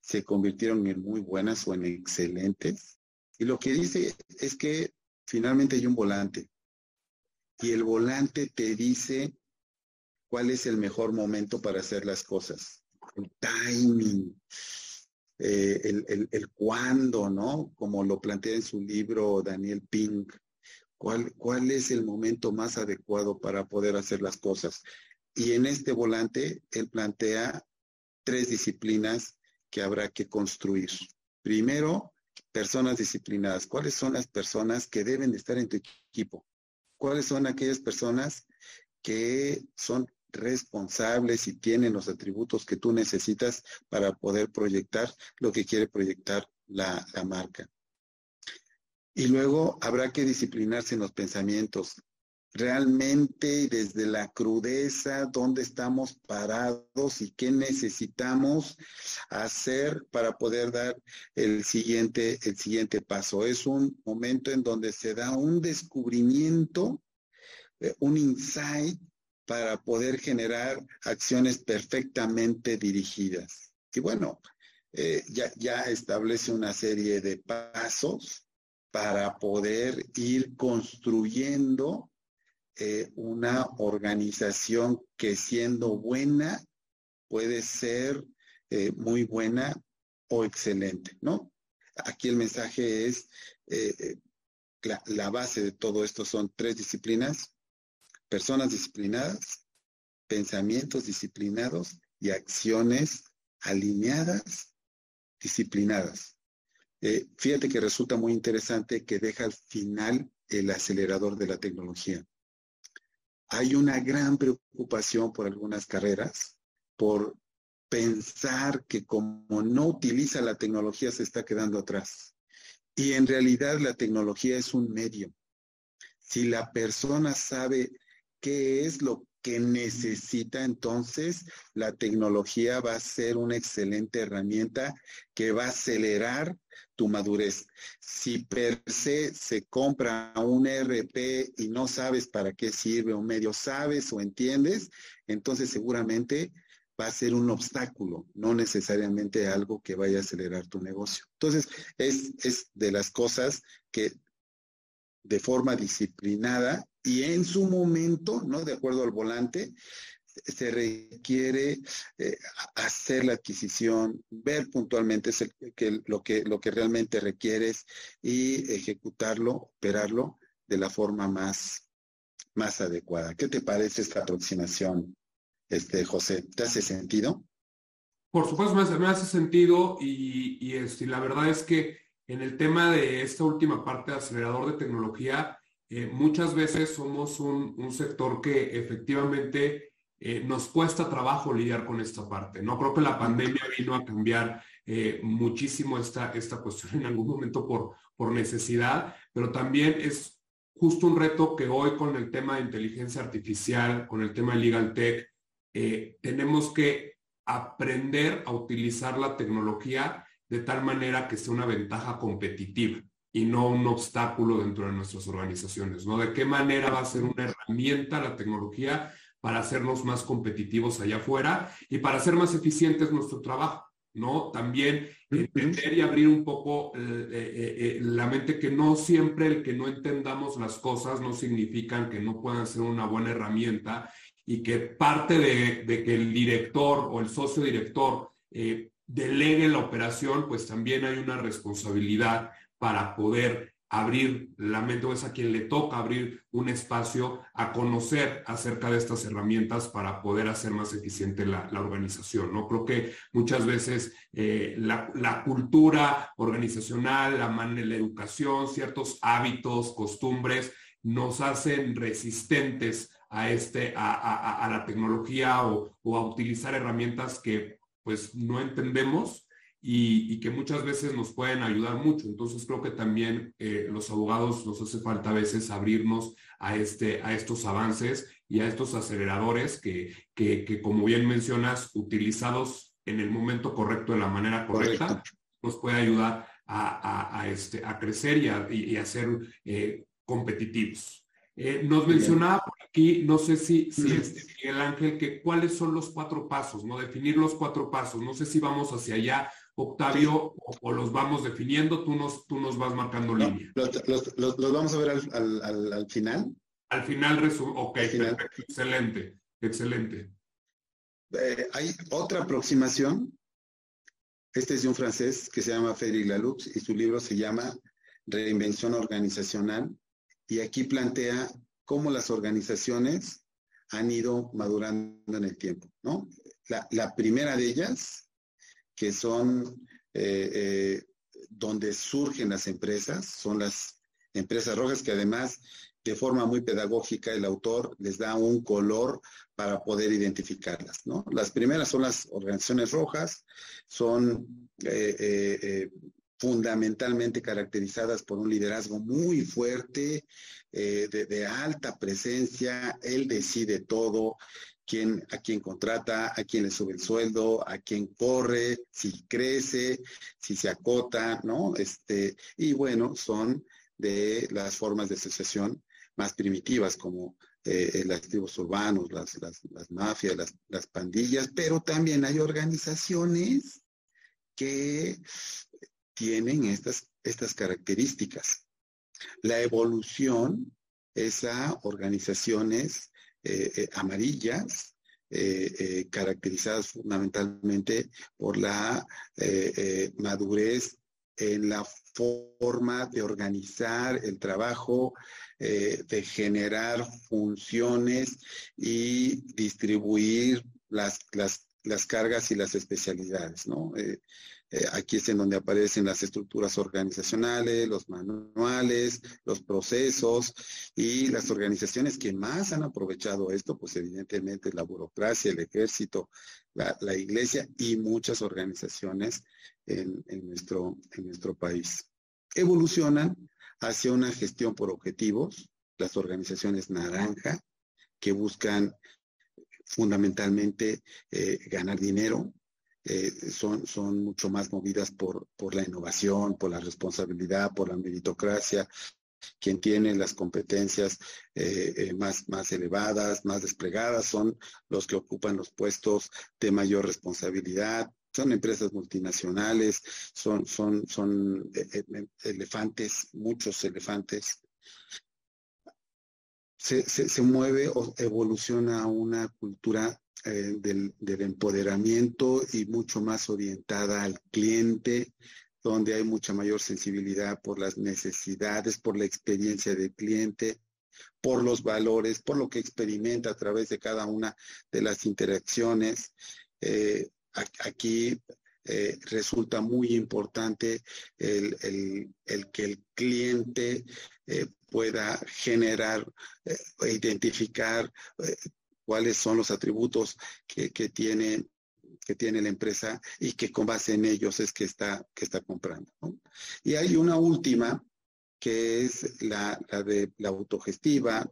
se convirtieron en muy buenas o en excelentes. Y lo que dice es que finalmente hay un volante. Y el volante te dice cuál es el mejor momento para hacer las cosas. El timing, eh, el, el, el cuándo, ¿no? Como lo plantea en su libro Daniel Pink. ¿Cuál, es el momento más adecuado para poder hacer las cosas? Y en este volante, él plantea tres disciplinas que habrá que construir. Primero, personas disciplinadas. ¿Cuáles son las personas que deben de estar en tu equipo? ¿Cuáles son aquellas personas que son responsables y tienen los atributos que tú necesitas para poder proyectar lo que quiere proyectar la, la marca? Y luego habrá que disciplinarse en los pensamientos. Realmente desde la crudeza, dónde estamos parados y qué necesitamos hacer para poder dar el siguiente, el siguiente paso. Es un momento en donde se da un descubrimiento, eh, un insight para poder generar acciones perfectamente dirigidas. Y bueno, eh, ya, ya establece una serie de pasos para poder ir construyendo eh, una organización que siendo buena puede ser eh, muy buena o excelente, ¿no? Aquí el mensaje es, eh, la, la base de todo esto son tres disciplinas, personas disciplinadas, pensamientos disciplinados y acciones alineadas, disciplinadas. Eh, fíjate que resulta muy interesante que deja al final el acelerador de la tecnología. Hay una gran preocupación por algunas carreras, por pensar que como no utiliza la tecnología se está quedando atrás. Y en realidad la tecnología es un medio. Si la persona sabe qué es lo que necesita, entonces la tecnología va a ser una excelente herramienta que va a acelerar tu madurez. Si per se se compra un RP y no sabes para qué sirve o medio sabes o entiendes, entonces seguramente va a ser un obstáculo, no necesariamente algo que vaya a acelerar tu negocio. Entonces, es, es de las cosas que de forma disciplinada y en su momento, ¿no? De acuerdo al volante, se requiere eh, hacer la adquisición, ver puntualmente lo, que, lo que realmente requieres y ejecutarlo, operarlo de la forma más, más adecuada. ¿Qué te parece esta aproximación, este, José? ¿Te hace sentido? Por supuesto, me hace, sentido y, este, la verdad es que en el tema de esta última parte de acelerador de tecnología, eh, muchas veces somos un sector que efectivamente eh, nos cuesta trabajo lidiar con esta parte. No creo que la pandemia vino a cambiar eh, muchísimo esta, esta cuestión en algún momento por, por necesidad, pero también es justo un reto que hoy con el tema de inteligencia artificial, con el tema de legal tech, eh, tenemos que aprender a utilizar la tecnología de tal manera que sea una ventaja competitiva y no un obstáculo dentro de nuestras organizaciones, ¿no? De qué manera va a ser una herramienta la tecnología para hacernos más competitivos allá afuera y para hacer más eficientes nuestro trabajo, ¿no? También entender y abrir un poco eh, eh, eh, la mente que no siempre el que no entendamos las cosas no significan que no puedan ser una buena herramienta y que parte de, de que el director o el socio director delegue la operación, pues también hay una responsabilidad para poder abrir la mente o es a quien le toca abrir un espacio a conocer acerca de estas herramientas para poder hacer más eficiente la, organización. ¿no? Creo que muchas veces eh, la, cultura organizacional, la, la educación, ciertos hábitos, costumbres, nos hacen resistentes a, este, a, la tecnología o, o, a utilizar herramientas que pues no entendemos y, que muchas veces nos pueden ayudar mucho. Entonces creo que también eh, los abogados nos hace falta a veces abrirnos a, este, a estos avances y a estos aceleradores que, que, como bien mencionas, utilizados en el momento correcto, de la manera correcta, nos puede ayudar a, a, este, a crecer y a, y a ser eh, competitivos. Eh, nos mencionaba por aquí, no sé si, si este Miguel Ángel, que cuáles son los cuatro pasos, ¿no? Definir los cuatro pasos. No sé si vamos hacia allá Octavio, o, los vamos definiendo, tú nos, tú nos vas marcando línea. Los, vamos a ver al, final. Al final, resumo. Ok, excelente, excelente. Eh, hay otra aproximación. Este es de un francés que se llama Frédéric Laloux y su libro se llama Reinvención Organizacional. Y aquí plantea cómo las organizaciones han ido madurando en el tiempo, ¿no? La, la primera de ellas que son eh, eh, donde surgen las empresas, son las empresas rojas que además de forma muy pedagógica el autor les da un color para poder identificarlas. ¿no? Las primeras son las organizaciones rojas, son eh, fundamentalmente caracterizadas por un liderazgo muy fuerte, de, de, alta presencia, él decide todo, quién, a quién contrata, a quién le sube el sueldo, a quién corre, si crece, si se acota, ¿no? Este, y bueno, son de las formas de asociación más primitivas, como eh, las tribus urbanos, las, las, mafias, las, las, pandillas, pero también hay organizaciones que tienen estas, estas características. La evolución es a organizaciones amarillas eh, eh, caracterizadas fundamentalmente por la eh, madurez en la forma de organizar el trabajo, de generar funciones y distribuir las, las, las, cargas y las especialidades, ¿no? Eh, aquí es en donde aparecen las estructuras organizacionales, los manuales, los procesos y las organizaciones que más han aprovechado esto, pues evidentemente la burocracia, el ejército, la, iglesia y muchas organizaciones en, nuestro, en nuestro país. Evolucionan hacia una gestión por objetivos, las organizaciones naranja, que buscan fundamentalmente eh, ganar dinero, eh, son, son mucho más movidas por, por la innovación, por la responsabilidad, por la meritocracia. Quien tiene las competencias eh, eh, más, más elevadas, más desplegadas, son los que ocupan los puestos de mayor responsabilidad, son empresas multinacionales, son, son, son elefantes, muchos elefantes. Se, se, se, mueve o evoluciona una cultura eh, del, empoderamiento y mucho más orientada al cliente, donde hay mucha mayor sensibilidad por las necesidades, por la experiencia del cliente, por los valores, por lo que experimenta a través de cada una de las interacciones. Eh, aquí eh, resulta muy importante el, que el cliente pueda generar e identificar cuáles son los atributos que, tiene que tiene la empresa y que con base en ellos es que está, que está comprando. Y hay una última, que es la, de la autogestiva,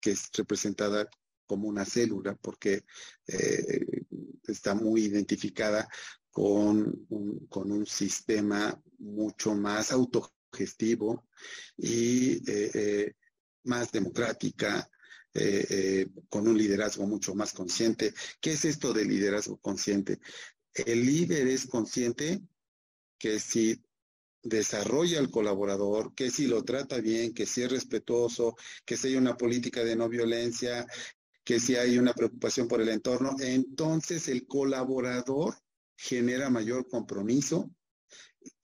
que es representada como una célula, porque eh, está muy identificada con un, con un sistema mucho más autogestivo y eh, eh, más democrática, eh, eh, con un liderazgo mucho más consciente. ¿Qué es esto de liderazgo consciente? El líder es consciente que si desarrolla al colaborador, que si lo trata bien, que si es respetuoso, que si hay una política de no violencia, que si hay una preocupación por el entorno, entonces el colaborador genera mayor compromiso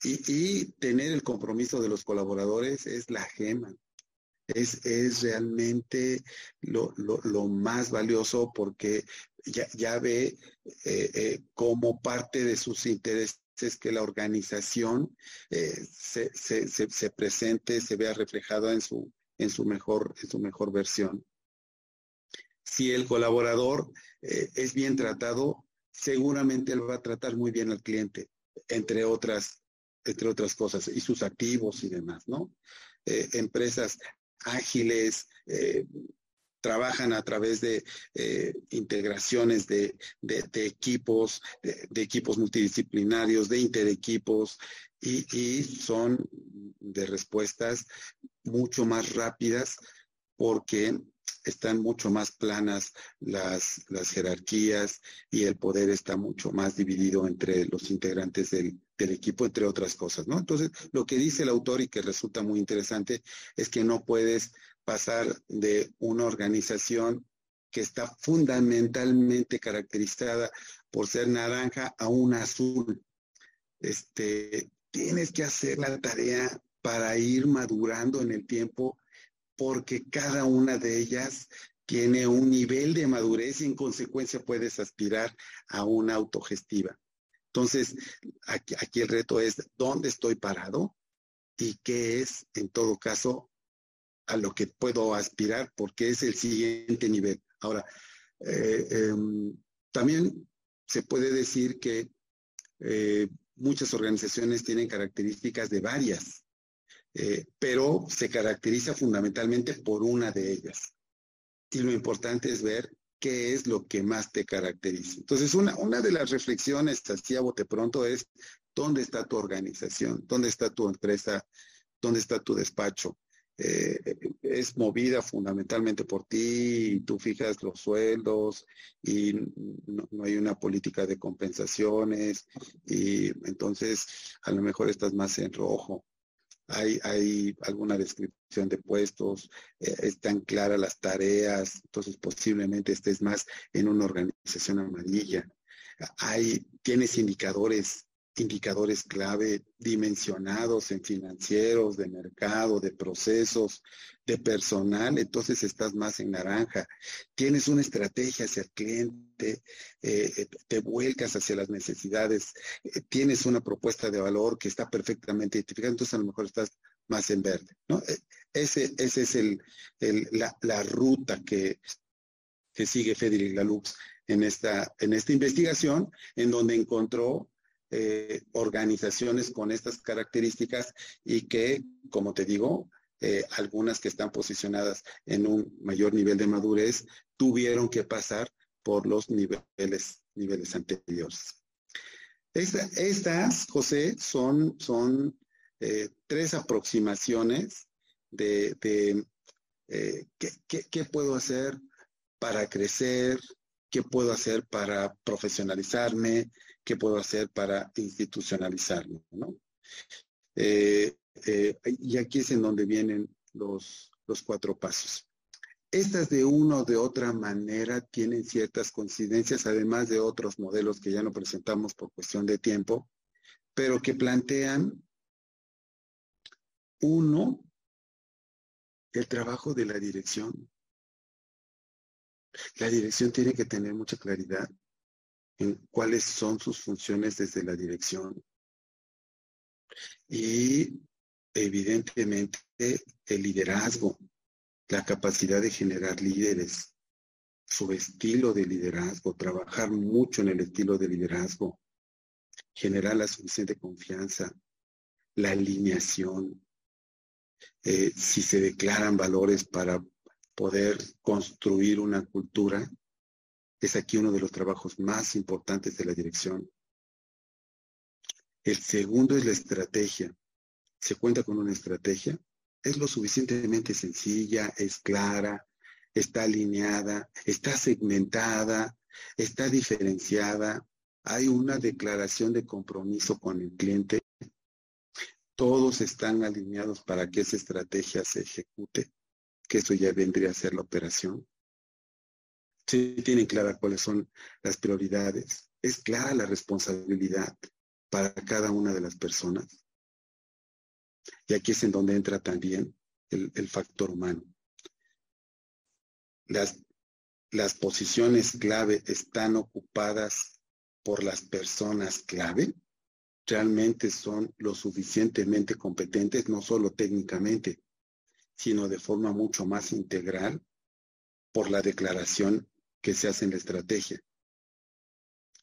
y, y tener el compromiso de los colaboradores es la gema es, realmente lo, más valioso porque ya, ve eh, eh, como parte de sus intereses que la organización eh, se, presente, se vea reflejado en su, en su, mejor, en su mejor versión. Si el colaborador es bien tratado, seguramente él va a tratar muy bien al cliente, entre otras, entre otras cosas, y sus activos y demás, ¿no? empresas ágiles, eh, trabajan a través de eh, integraciones de, equipos, de, equipos multidisciplinarios, de interequipos, y, y son de respuestas mucho más rápidas porque están mucho más planas las, las jerarquías y el poder está mucho más dividido entre los integrantes del, equipo, entre otras cosas, ¿no? Entonces, lo que dice el autor y que resulta muy interesante es que no puedes pasar de una organización que está fundamentalmente caracterizada por ser naranja a un azul. Este, tienes que hacer la tarea para ir madurando en el tiempo porque cada una de ellas tiene un nivel de madurez y en consecuencia puedes aspirar a una autogestiva. Entonces, aquí, el reto es dónde estoy parado y qué es, en todo caso, a lo que puedo aspirar, porque es el siguiente nivel. Ahora, eh, em, también se puede decir que eh, muchas organizaciones tienen características de varias eh, pero se caracteriza fundamentalmente por una de ellas. Y lo importante es ver qué es lo que más te caracteriza. Entonces, una, una de las reflexiones así a bote pronto es, ¿dónde está tu organización? ¿Dónde está tu empresa? ¿Dónde está tu despacho? Eh, es movida fundamentalmente por ti y tú fijas los sueldos y no, hay una política de compensaciones y entonces a lo mejor estás más en rojo hay, alguna descripción de puestos, eh, están claras las tareas, entonces posiblemente estés más en una organización amarilla. Hay, tienes indicadores indicadores clave dimensionados en financieros, de mercado, de procesos, de personal, entonces estás más en naranja. Tienes una estrategia hacia el cliente, eh, eh, te vuelcas hacia las necesidades, eh, tienes una propuesta de valor que está perfectamente identificada, entonces a lo mejor estás más en verde. ¿no? Ese, ese es el, la, ruta que, que sigue Federic Lalux en esta, en esta investigación, en donde encontró eh, organizaciones con estas características y que, como te digo, eh, algunas que están posicionadas en un mayor nivel de madurez tuvieron que pasar por los niveles, niveles anteriores. estas, José, son, son eh, tres aproximaciones de, qué puedo hacer para crecer, qué puedo hacer para profesionalizarme, qué puedo hacer para institucionalizarlo, ¿no? Eh, eh, y aquí es en donde vienen los, los cuatro pasos. Estas de una o de otra manera tienen ciertas coincidencias, además de otros modelos que ya no presentamos por cuestión de tiempo, pero que plantean, uno, el trabajo de la dirección. La dirección tiene que tener mucha claridad en cuáles son sus funciones desde la dirección. Y evidentemente el liderazgo, la capacidad de generar líderes, su estilo de liderazgo, trabajar mucho en el estilo de liderazgo, generar la suficiente confianza, la alineación, eh, si se declaran valores para poder construir una cultura, es aquí uno de los trabajos más importantes de la dirección. El segundo es la estrategia. ¿Se cuenta con una estrategia? Es lo suficientemente sencilla, es clara, está alineada, está segmentada, está diferenciada. Hay una declaración de compromiso con el cliente. Todos están alineados para que esa estrategia se ejecute, que eso ya vendría a ser la operación sí tienen clara cuáles son las prioridades, es clara la responsabilidad para cada una de las personas. Y aquí es en donde entra también el, factor humano. Las, las posiciones clave están ocupadas por las personas clave, realmente son lo suficientemente competentes, no solo técnicamente, sino de forma mucho más integral por la declaración que se hace en la estrategia.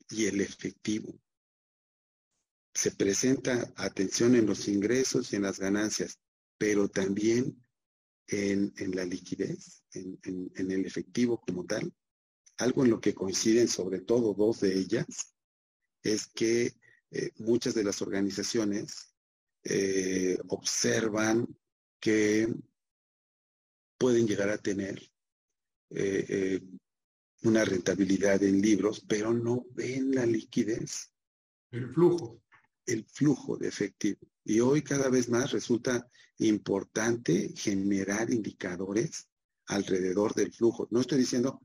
Y el efectivo. Se presenta atención en los ingresos y en las ganancias, pero también en, la liquidez, en, el efectivo como tal. Algo en lo que coinciden sobre todo dos de ellas es que eh, muchas de las organizaciones eh, observan que pueden llegar a tener eh, una rentabilidad en libros, pero no ven la liquidez. El flujo. El flujo de efectivo. Y hoy cada vez más resulta importante generar indicadores alrededor del flujo. No estoy diciendo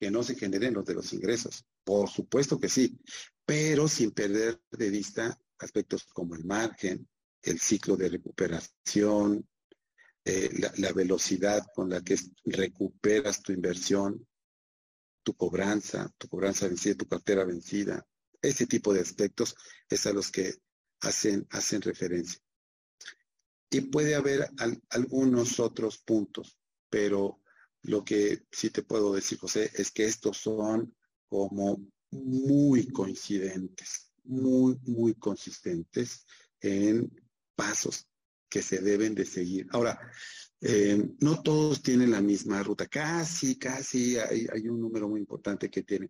que no se generen los de los ingresos. Por supuesto que sí, pero sin perder de vista aspectos como el margen, el ciclo de recuperación, eh, la, la, velocidad con la que recuperas tu inversión, tu cobranza, tu cobranza vencida, tu cartera vencida. Ese tipo de aspectos es a los que hacen, hacen referencia. Y puede haber algunos otros puntos, pero lo que sí te puedo decir, José, es que estos son como muy coincidentes, muy, muy consistentes en pasos que se deben de seguir. Ahora, eh, no todos tienen la misma ruta, casi, casi hay, un número muy importante que tienen,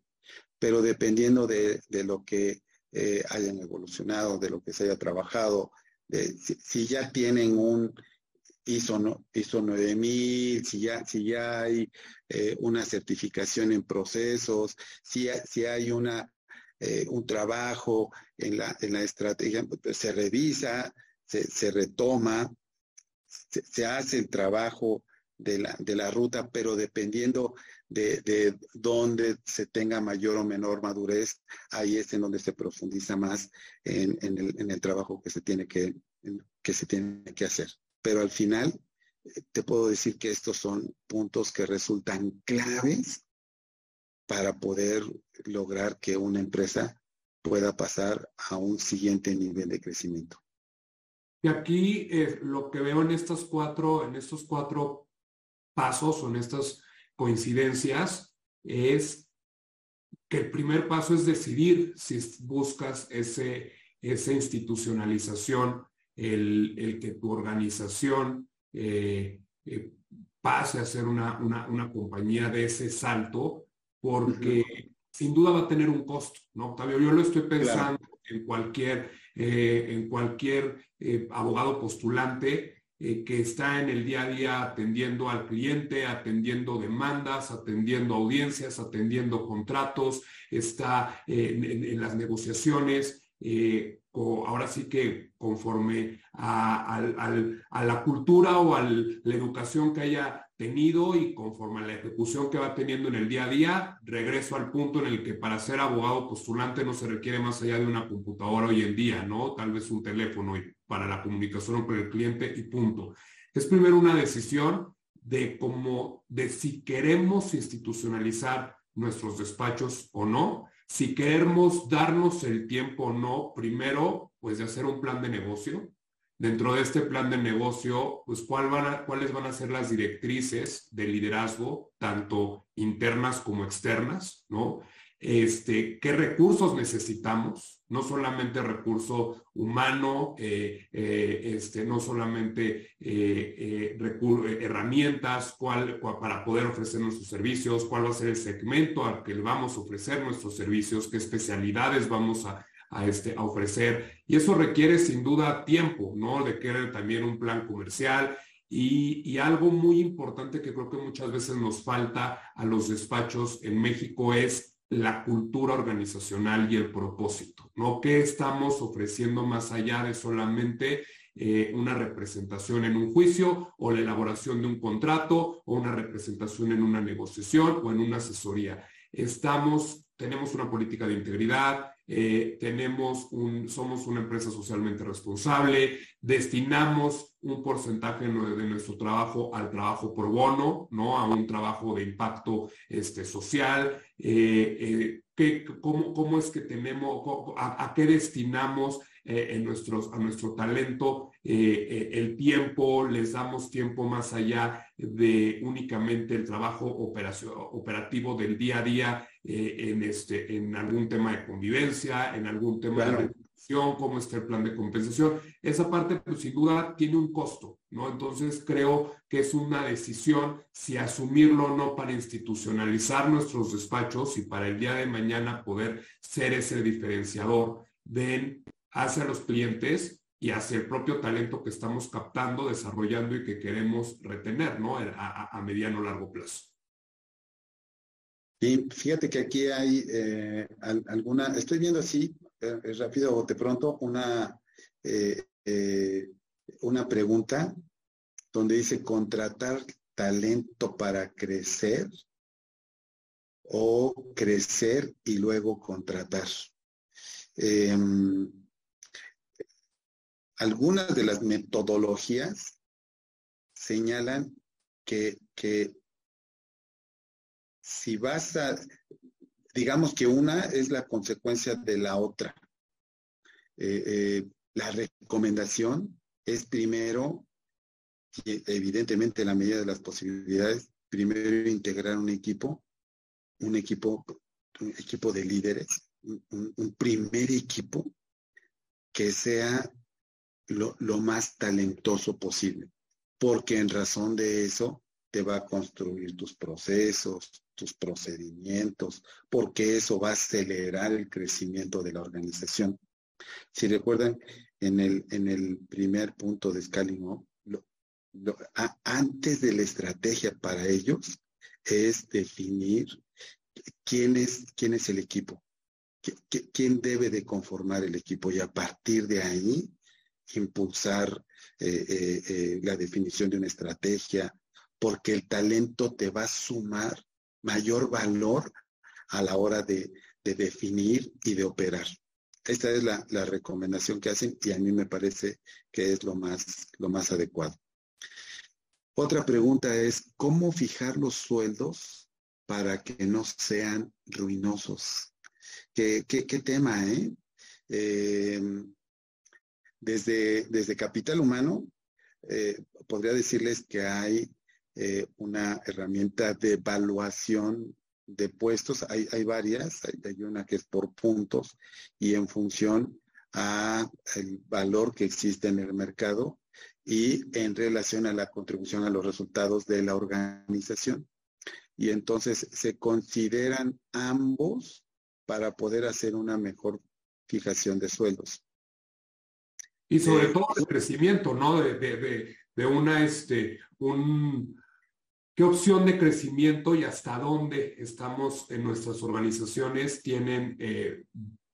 pero dependiendo de, lo que eh, hayan evolucionado, de lo que se haya trabajado, si, ya tienen un ISO, ISO 9000, si ya, si ya hay eh, una certificación en procesos, si, si hay una, un trabajo en la, en la estrategia, se revisa, se, se retoma, se, hace el trabajo de la, de la ruta, pero dependiendo de, de, dónde se tenga mayor o menor madurez, ahí es en donde se profundiza más en, en, el, en el, trabajo que se tiene que, que se tiene que hacer. Pero al final, te puedo decir que estos son puntos que resultan claves para poder lograr que una empresa pueda pasar a un siguiente nivel de crecimiento. Y aquí eh, lo que veo en estas cuatro, en estos cuatro pasos o en estas coincidencias es que el primer paso es decidir si buscas ese, esa institucionalización, el, el que tu organización eh, eh, pase a ser una, una, una, compañía de ese salto, porque sin duda va a tener un costo, ¿no, Octavio? Yo lo estoy pensando en cualquier, eh, en cualquier eh, abogado postulante eh, que está en el día a día atendiendo al cliente, atendiendo demandas, atendiendo audiencias, atendiendo contratos, está en, las negociaciones. Ahora sí que conforme a, la cultura o a la educación que haya tenido y conforme a la ejecución que va teniendo en el día a día, regreso al punto en el que para ser abogado postulante no se requiere más allá de una computadora hoy en día, ¿no? Tal vez un teléfono y para la comunicación con el cliente y punto. Es primero una decisión de cómo, de si queremos institucionalizar nuestros despachos o no, si queremos darnos el tiempo o no, primero, pues de hacer un plan de negocio, dentro de este plan de negocio, pues ¿cuál van a, cuáles van a ser las directrices de liderazgo, tanto internas como externas, ¿no? Este, ¿Qué recursos necesitamos? No solamente recurso humano, eh, eh, este, no solamente eh, herramientas para poder ofrecer nuestros servicios, cuál va a ser el segmento al que vamos a ofrecer nuestros servicios, qué especialidades vamos a, este, a ofrecer. Y eso requiere sin duda tiempo, ¿no? Requiere también un plan comercial y, y, algo muy importante que creo que muchas veces nos falta a los despachos en México es la cultura organizacional y el propósito, ¿no? ¿Qué estamos ofreciendo más allá de solamente eh, una representación en un juicio o la elaboración de un contrato o una representación en una negociación o en una asesoría? Estamos, tenemos una política de integridad, eh, tenemos un, somos una empresa socialmente responsable, destinamos un porcentaje de, nuestro trabajo al trabajo por bono, ¿no? A un trabajo de impacto este, social. Eh, eh, cómo, cómo, es que tenemos, a, qué destinamos en nuestros, a nuestro talento el tiempo, les damos tiempo más allá de únicamente el trabajo operativo del día a día eh, en, este, en algún tema de convivencia, en algún tema de reducción, cómo está el plan de compensación. Esa parte, pues sin duda, tiene un costo, ¿no? Entonces creo que es una decisión si asumirlo o no para institucionalizar nuestros despachos y para el día de mañana poder ser ese diferenciador de hacia los clientes y hacia el propio talento que estamos captando, desarrollando y que queremos retener, ¿no? A, mediano o largo plazo. Y fíjate que aquí hay eh, alguna, estoy viendo así, eh, rápido o de pronto, una, eh, una pregunta donde dice contratar talento para crecer o crecer y luego contratar. Em, algunas de las metodologías señalan que, que si vas a, digamos que una es la consecuencia de la otra. Eh, eh, la recomendación es primero, evidentemente en la medida de las posibilidades, primero integrar un equipo, un equipo, un equipo de líderes, un, primer equipo que sea lo, lo, más talentoso posible, porque en razón de eso te va a construir tus procesos, tus procedimientos, porque eso va a acelerar el crecimiento de la organización. Si recuerdan, en el, en el primer punto de Scaling antes de la estrategia para ellos es definir quién es, quién es el equipo, quién debe de conformar el equipo y a partir de ahí impulsar la definición de una estrategia, porque el talento te va a sumar mayor valor a la hora de, definir y de operar. Esta es la, recomendación que hacen y a mí me parece que es lo más, lo más adecuado. Otra pregunta es, ¿cómo fijar los sueldos para que no sean ruinosos? ¿Qué, tema, eh? Desde, desde Capital Humano, eh, podría decirles que hay eh, una herramienta de evaluación de puestos. Hay, hay varias, hay, una que es por puntos y en función a el valor que existe en el mercado y en relación a la contribución a los resultados de la organización. Y entonces se consideran ambos para poder hacer una mejor fijación de sueldos. Y sobre todo el crecimiento, ¿no? De, de, de, una, este, un, ¿Qué opción de crecimiento y hasta dónde estamos en nuestras organizaciones tienen eh,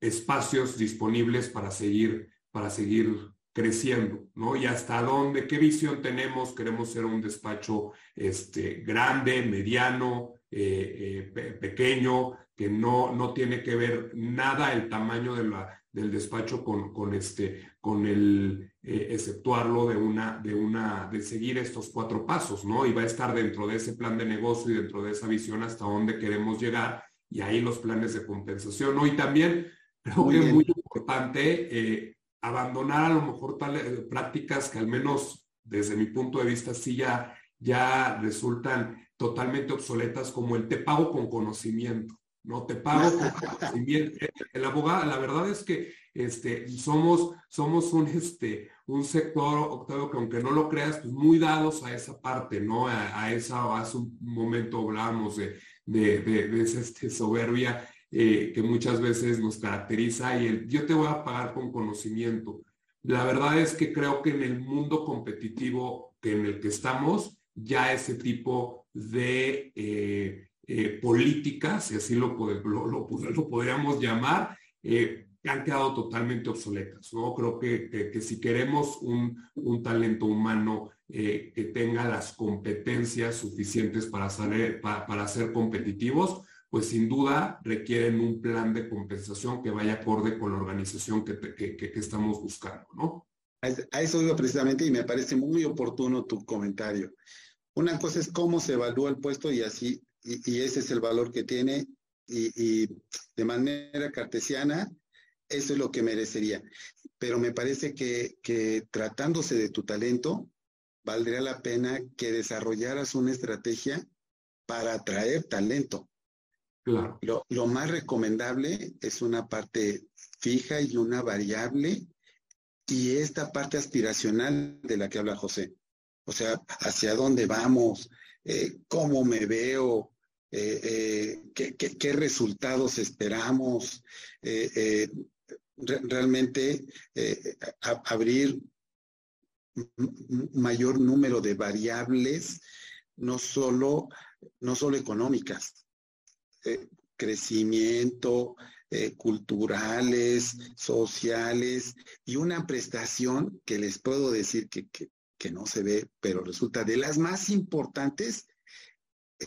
espacios disponibles para seguir, para seguir creciendo, ¿no? Y hasta dónde, qué visión tenemos, queremos ser un despacho este, grande, mediano, eh, eh, pequeño, que no, no tiene que ver nada el tamaño de la, del despacho con, con, este, con el eh, exceptuarlo de una, de una, de seguir estos cuatro pasos, ¿no? Y va a estar dentro de ese plan de negocio y dentro de esa visión hasta dónde queremos llegar y ahí los planes de compensación, ¿no? Y también creo que es muy importante eh, abandonar a lo mejor tales eh, prácticas que al menos desde mi punto de vista sí ya, ya resultan totalmente obsoletas como el te pago con conocimiento no te pago El abogado, la verdad es que este, somos, somos un, este, un sector, Octavio, que aunque no lo creas, pues muy dados a esa parte, ¿no? A, esa, hace un momento hablábamos de, de, de, esa este, soberbia eh, que muchas veces nos caracteriza y el yo te voy a pagar con conocimiento. La verdad es que creo que en el mundo competitivo que en el que estamos, ya ese tipo de... Eh, eh, políticas, si así lo, lo, podríamos llamar, eh, han quedado totalmente obsoletas. ¿no? Creo que, que, si queremos un, un talento humano eh, que tenga las competencias suficientes para, salir, para, ser competitivos, pues sin duda requieren un plan de compensación que vaya acorde con la organización que, que, que estamos buscando, ¿no? A eso digo precisamente y me parece muy oportuno tu comentario. Una cosa es cómo se evalúa el puesto y así y, ese es el valor que tiene y, de manera cartesiana, eso es lo que merecería. Pero me parece que, que tratándose de tu talento, valdría la pena que desarrollaras una estrategia para atraer talento. Claro. Lo, lo, más recomendable es una parte fija y una variable y esta parte aspiracional de la que habla José. O sea, hacia dónde vamos, eh, cómo me veo, eh, eh, qué, resultados esperamos, realmente abrir mayor número de variables, no solo, no solo económicas, crecimiento, culturales, sociales y una prestación que les puedo decir que, que no se ve, pero resulta de las más importantes,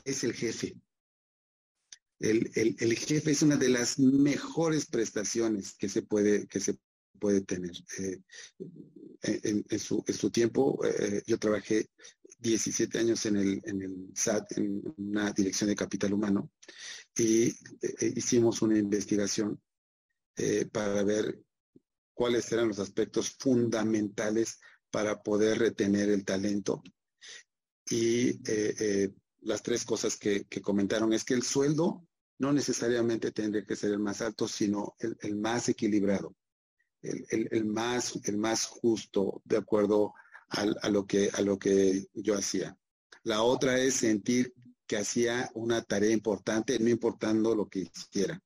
es el jefe. El, jefe es una de las mejores prestaciones que se puede, que se puede tener. Eh, en, su, tiempo, eh, yo trabajé 17 años en el, en el SAT, en una dirección de capital humano, y eh, hicimos una investigación para ver cuáles eran los aspectos fundamentales para poder retener el talento. Y las tres cosas que, comentaron es que el sueldo no necesariamente tendría que ser el más alto, sino el, más equilibrado, el, más, el más justo, de acuerdo a, lo que, a lo que yo hacía. La otra es sentir que hacía una tarea importante, no importando lo que hiciera.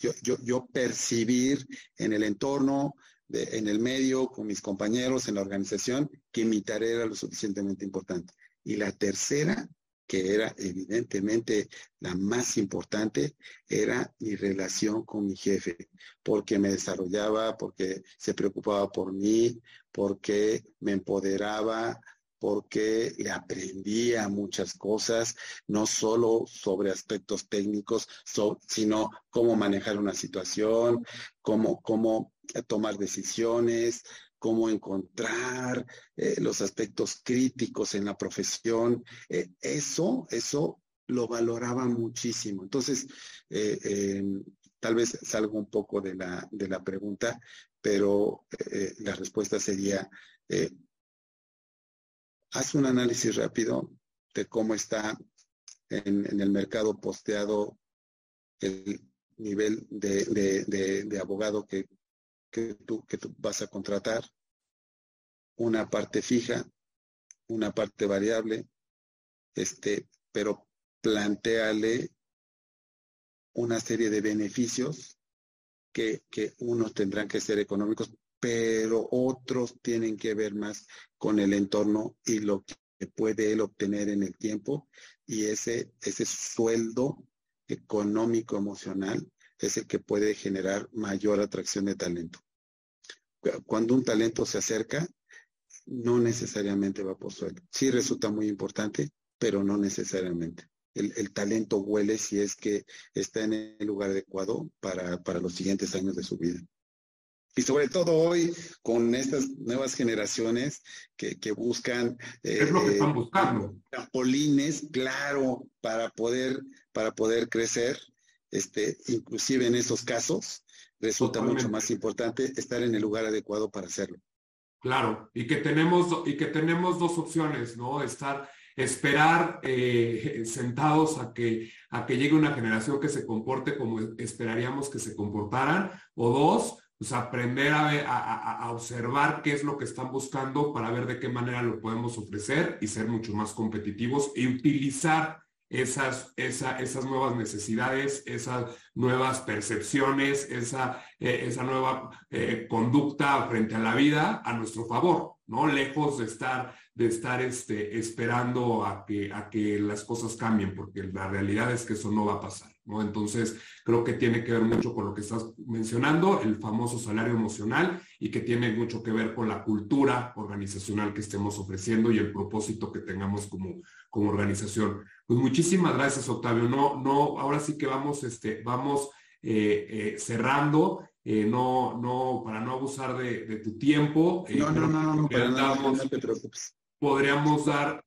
Yo, yo, yo percibir en el entorno, en el medio, con mis compañeros, en la organización, que mi tarea era lo suficientemente importante. Y la tercera que era evidentemente la más importante, era mi relación con mi jefe, porque me desarrollaba, porque se preocupaba por mí, porque me empoderaba, porque le aprendía muchas cosas, no solo sobre aspectos técnicos, sino cómo manejar una situación, cómo, cómo tomar decisiones, cómo encontrar eh, los aspectos críticos en la profesión. Eh, eso, eso lo valoraba muchísimo. Entonces, eh, tal vez salgo un poco de la, de la pregunta, pero la respuesta sería, haz un análisis rápido de cómo está en, el mercado posteado el nivel de abogado que que tú, que tú vas a contratar, una parte fija, una parte variable, este, pero planteale una serie de beneficios que, que unos tendrán que ser económicos, pero otros tienen que ver más con el entorno y lo que puede él obtener en el tiempo y ese, ese sueldo económico emocional es el que puede generar mayor atracción de talento. Cuando un talento se acerca, no necesariamente va por sueldo. Sí resulta muy importante, pero no necesariamente. El, talento huele si es que está en el lugar adecuado para, para los siguientes años de su vida. Y sobre todo hoy con estas nuevas generaciones que, buscan... es lo que están buscando. Trampolines, claro, para poder, para poder crecer este, inclusive en esos casos, resulta mucho más importante estar en el lugar adecuado para hacerlo. Claro, y que tenemos, y que tenemos dos opciones, ¿no? Estar, esperar eh, sentados a que, a que llegue una generación que se comporte como esperaríamos que se comportaran, o dos, pues aprender a, a, observar qué es lo que están buscando para ver de qué manera lo podemos ofrecer y ser mucho más competitivos y utilizar esas, esas nuevas necesidades, esas nuevas percepciones, esa, eh, esa nueva eh, conducta frente a la vida a nuestro favor, ¿no? Lejos de estar, de estar este, esperando a que, a que las cosas cambien, porque la realidad es que eso no va a pasar, ¿no? Entonces, creo que tiene que ver mucho con lo que estás mencionando, el famoso salario emocional, y que tiene mucho que ver con la cultura organizacional que estemos ofreciendo y el propósito que tengamos como, como organización. Pues muchísimas gracias, Octavio. No, no, ahora sí que vamos, este, vamos eh, eh, cerrando. Eh, no, no, para no abusar de, tu tiempo. no, no, no, no, para nada, no te preocupes. Podríamos dar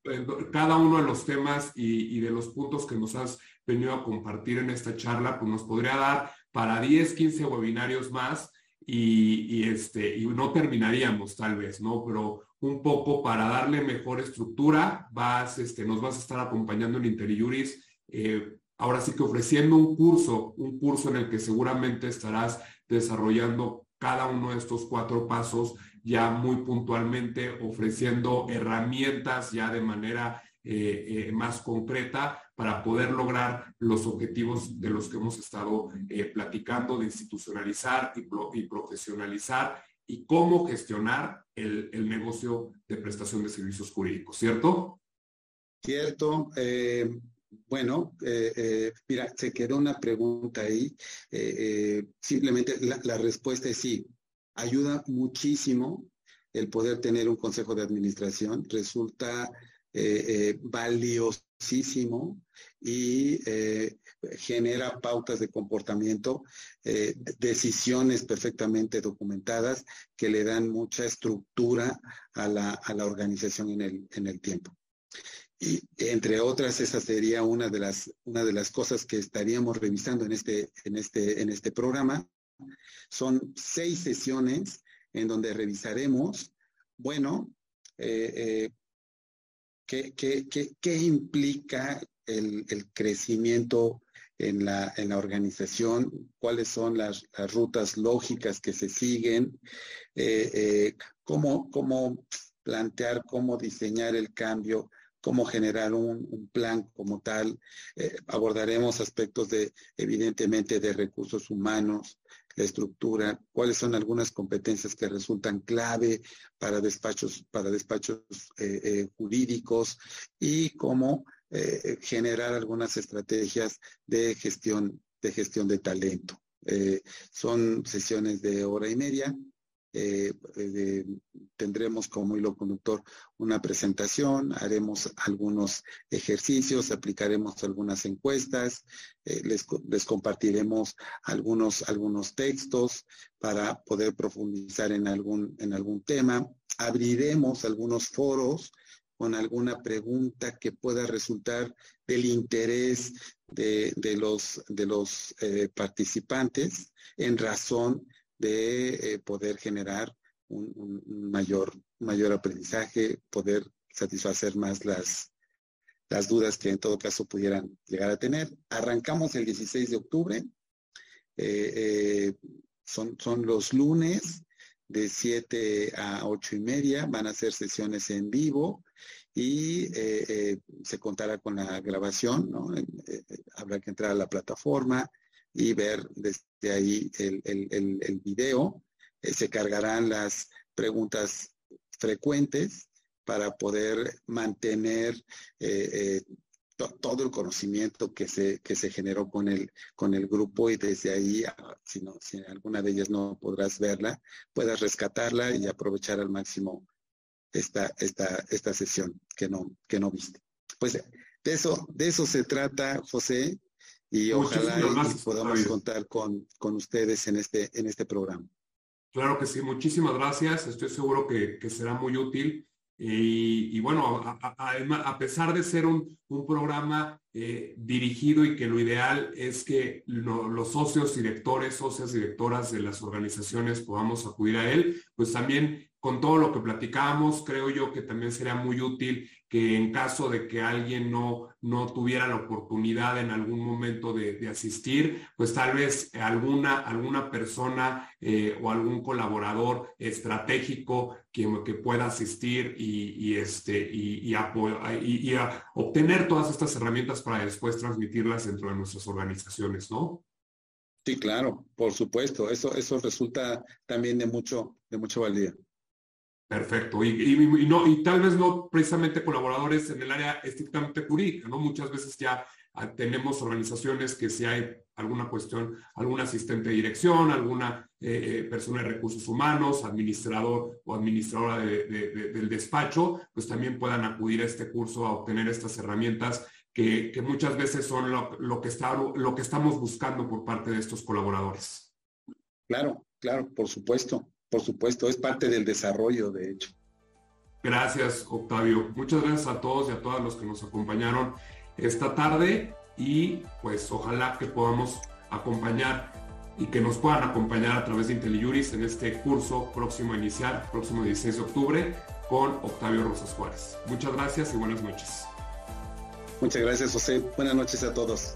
cada uno de los temas y, de los puntos que nos has venido a compartir en esta charla, pues nos podría dar para 10, 15 webinarios más y, este, y no terminaríamos tal vez, ¿no? Pero un poco para darle mejor estructura, vas, este, nos vas a estar acompañando en Interiuris, eh, ahora sí que ofreciendo un curso, un curso en el que seguramente estarás desarrollando cada uno de estos cuatro pasos ya muy puntualmente, ofreciendo herramientas ya de manera eh, eh, más concreta para poder lograr los objetivos de los que hemos estado platicando, de institucionalizar y, profesionalizar y cómo gestionar el, negocio de prestación de servicios jurídicos, ¿cierto? Cierto. Eh, bueno, eh, eh, mira, se quedó una pregunta ahí. simplemente la, respuesta es sí. Ayuda muchísimo el poder tener un consejo de administración. Resulta valiosísimo y genera pautas de comportamiento, eh, decisiones perfectamente documentadas que le dan mucha estructura a la, a la organización en el, en el tiempo. Y entre otras, esa sería una de las, una de las cosas que estaríamos revisando en este, en este, en este programa. Son seis sesiones en donde revisaremos, bueno, eh, eh, ¿qué, implica el, crecimiento en la, organización, cuáles son las, rutas lógicas que se siguen, eh, eh, cómo, cómo plantear, cómo diseñar el cambio, cómo generar un, plan como tal. Eh, abordaremos aspectos de, evidentemente, de recursos humanos, la estructura, cuáles son algunas competencias que resultan clave para despachos, para despachos jurídicos y cómo eh, generar algunas estrategias de gestión de gestión de talento. Eh, son sesiones de hora y media. Eh, tendremos como hilo conductor una presentación, haremos algunos ejercicios, aplicaremos algunas encuestas, les, les, compartiremos algunos, algunos textos para poder profundizar en algún, en algún tema, abriremos algunos foros con alguna pregunta que pueda resultar del interés de, los, de los eh, participantes en razón de eh, poder generar un, mayor, mayor aprendizaje, poder satisfacer más las, las dudas que en todo caso pudieran llegar a tener. Arrancamos el 16 de octubre, eh, son, son los lunes de 7 a 8 y media, van a ser sesiones en vivo y eh, eh, se contará con la grabación, ¿no? Eh, habrá que entrar a la plataforma y ver desde ahí el, el, el, video. se cargarán las preguntas frecuentes para poder mantener todo el conocimiento que se, que se generó con el, con el grupo y desde ahí, ah, si, no, si alguna de ellas no podrás verla, puedas rescatarla y aprovechar al máximo esta, esta, esta sesión que no, que no viste. Pues de eso, de eso se trata, José, y ojalá podamos contar con, con, ustedes en este, en este programa. Claro que sí, muchísimas gracias. Estoy seguro que, que será muy útil. Y, bueno, a, pesar de ser un, programa eh, dirigido y que lo ideal es que los socios, directores, socias, directoras de las organizaciones podamos acudir a él, pues también con todo lo que platicábamos, creo yo que también sería muy útil que en caso de que alguien no, no tuviera la oportunidad en algún momento de, asistir, pues tal vez alguna, alguna persona eh, o algún colaborador estratégico que, que pueda asistir y, este, y, y, obtener todas estas herramientas para después transmitirlas dentro de nuestras organizaciones, ¿no? Sí, claro, por supuesto. Eso, eso resulta también de mucho, de mucho valía. Perfecto. Y, tal vez no precisamente colaboradores en el área estrictamente jurídica, ¿no? Muchas veces ya ah, tenemos organizaciones que si hay alguna cuestión, algún asistente de dirección, alguna eh, eh, persona de recursos humanos, administrador o administradora del despacho, pues también puedan acudir a este curso a obtener estas herramientas que, muchas veces son lo que estamos buscando por parte de estos colaboradores. Claro, claro, por supuesto. Por supuesto, es parte del desarrollo, de hecho. Gracias, Octavio. Muchas gracias a todos y a todas los que nos acompañaron esta tarde y pues ojalá que podamos acompañar y que nos puedan acompañar a través de IntelliJuris en este curso próximo a iniciar, próximo 16 de octubre, con Octavio Rosas Juárez. Muchas gracias y buenas noches. Muchas gracias, José. Buenas noches a todos.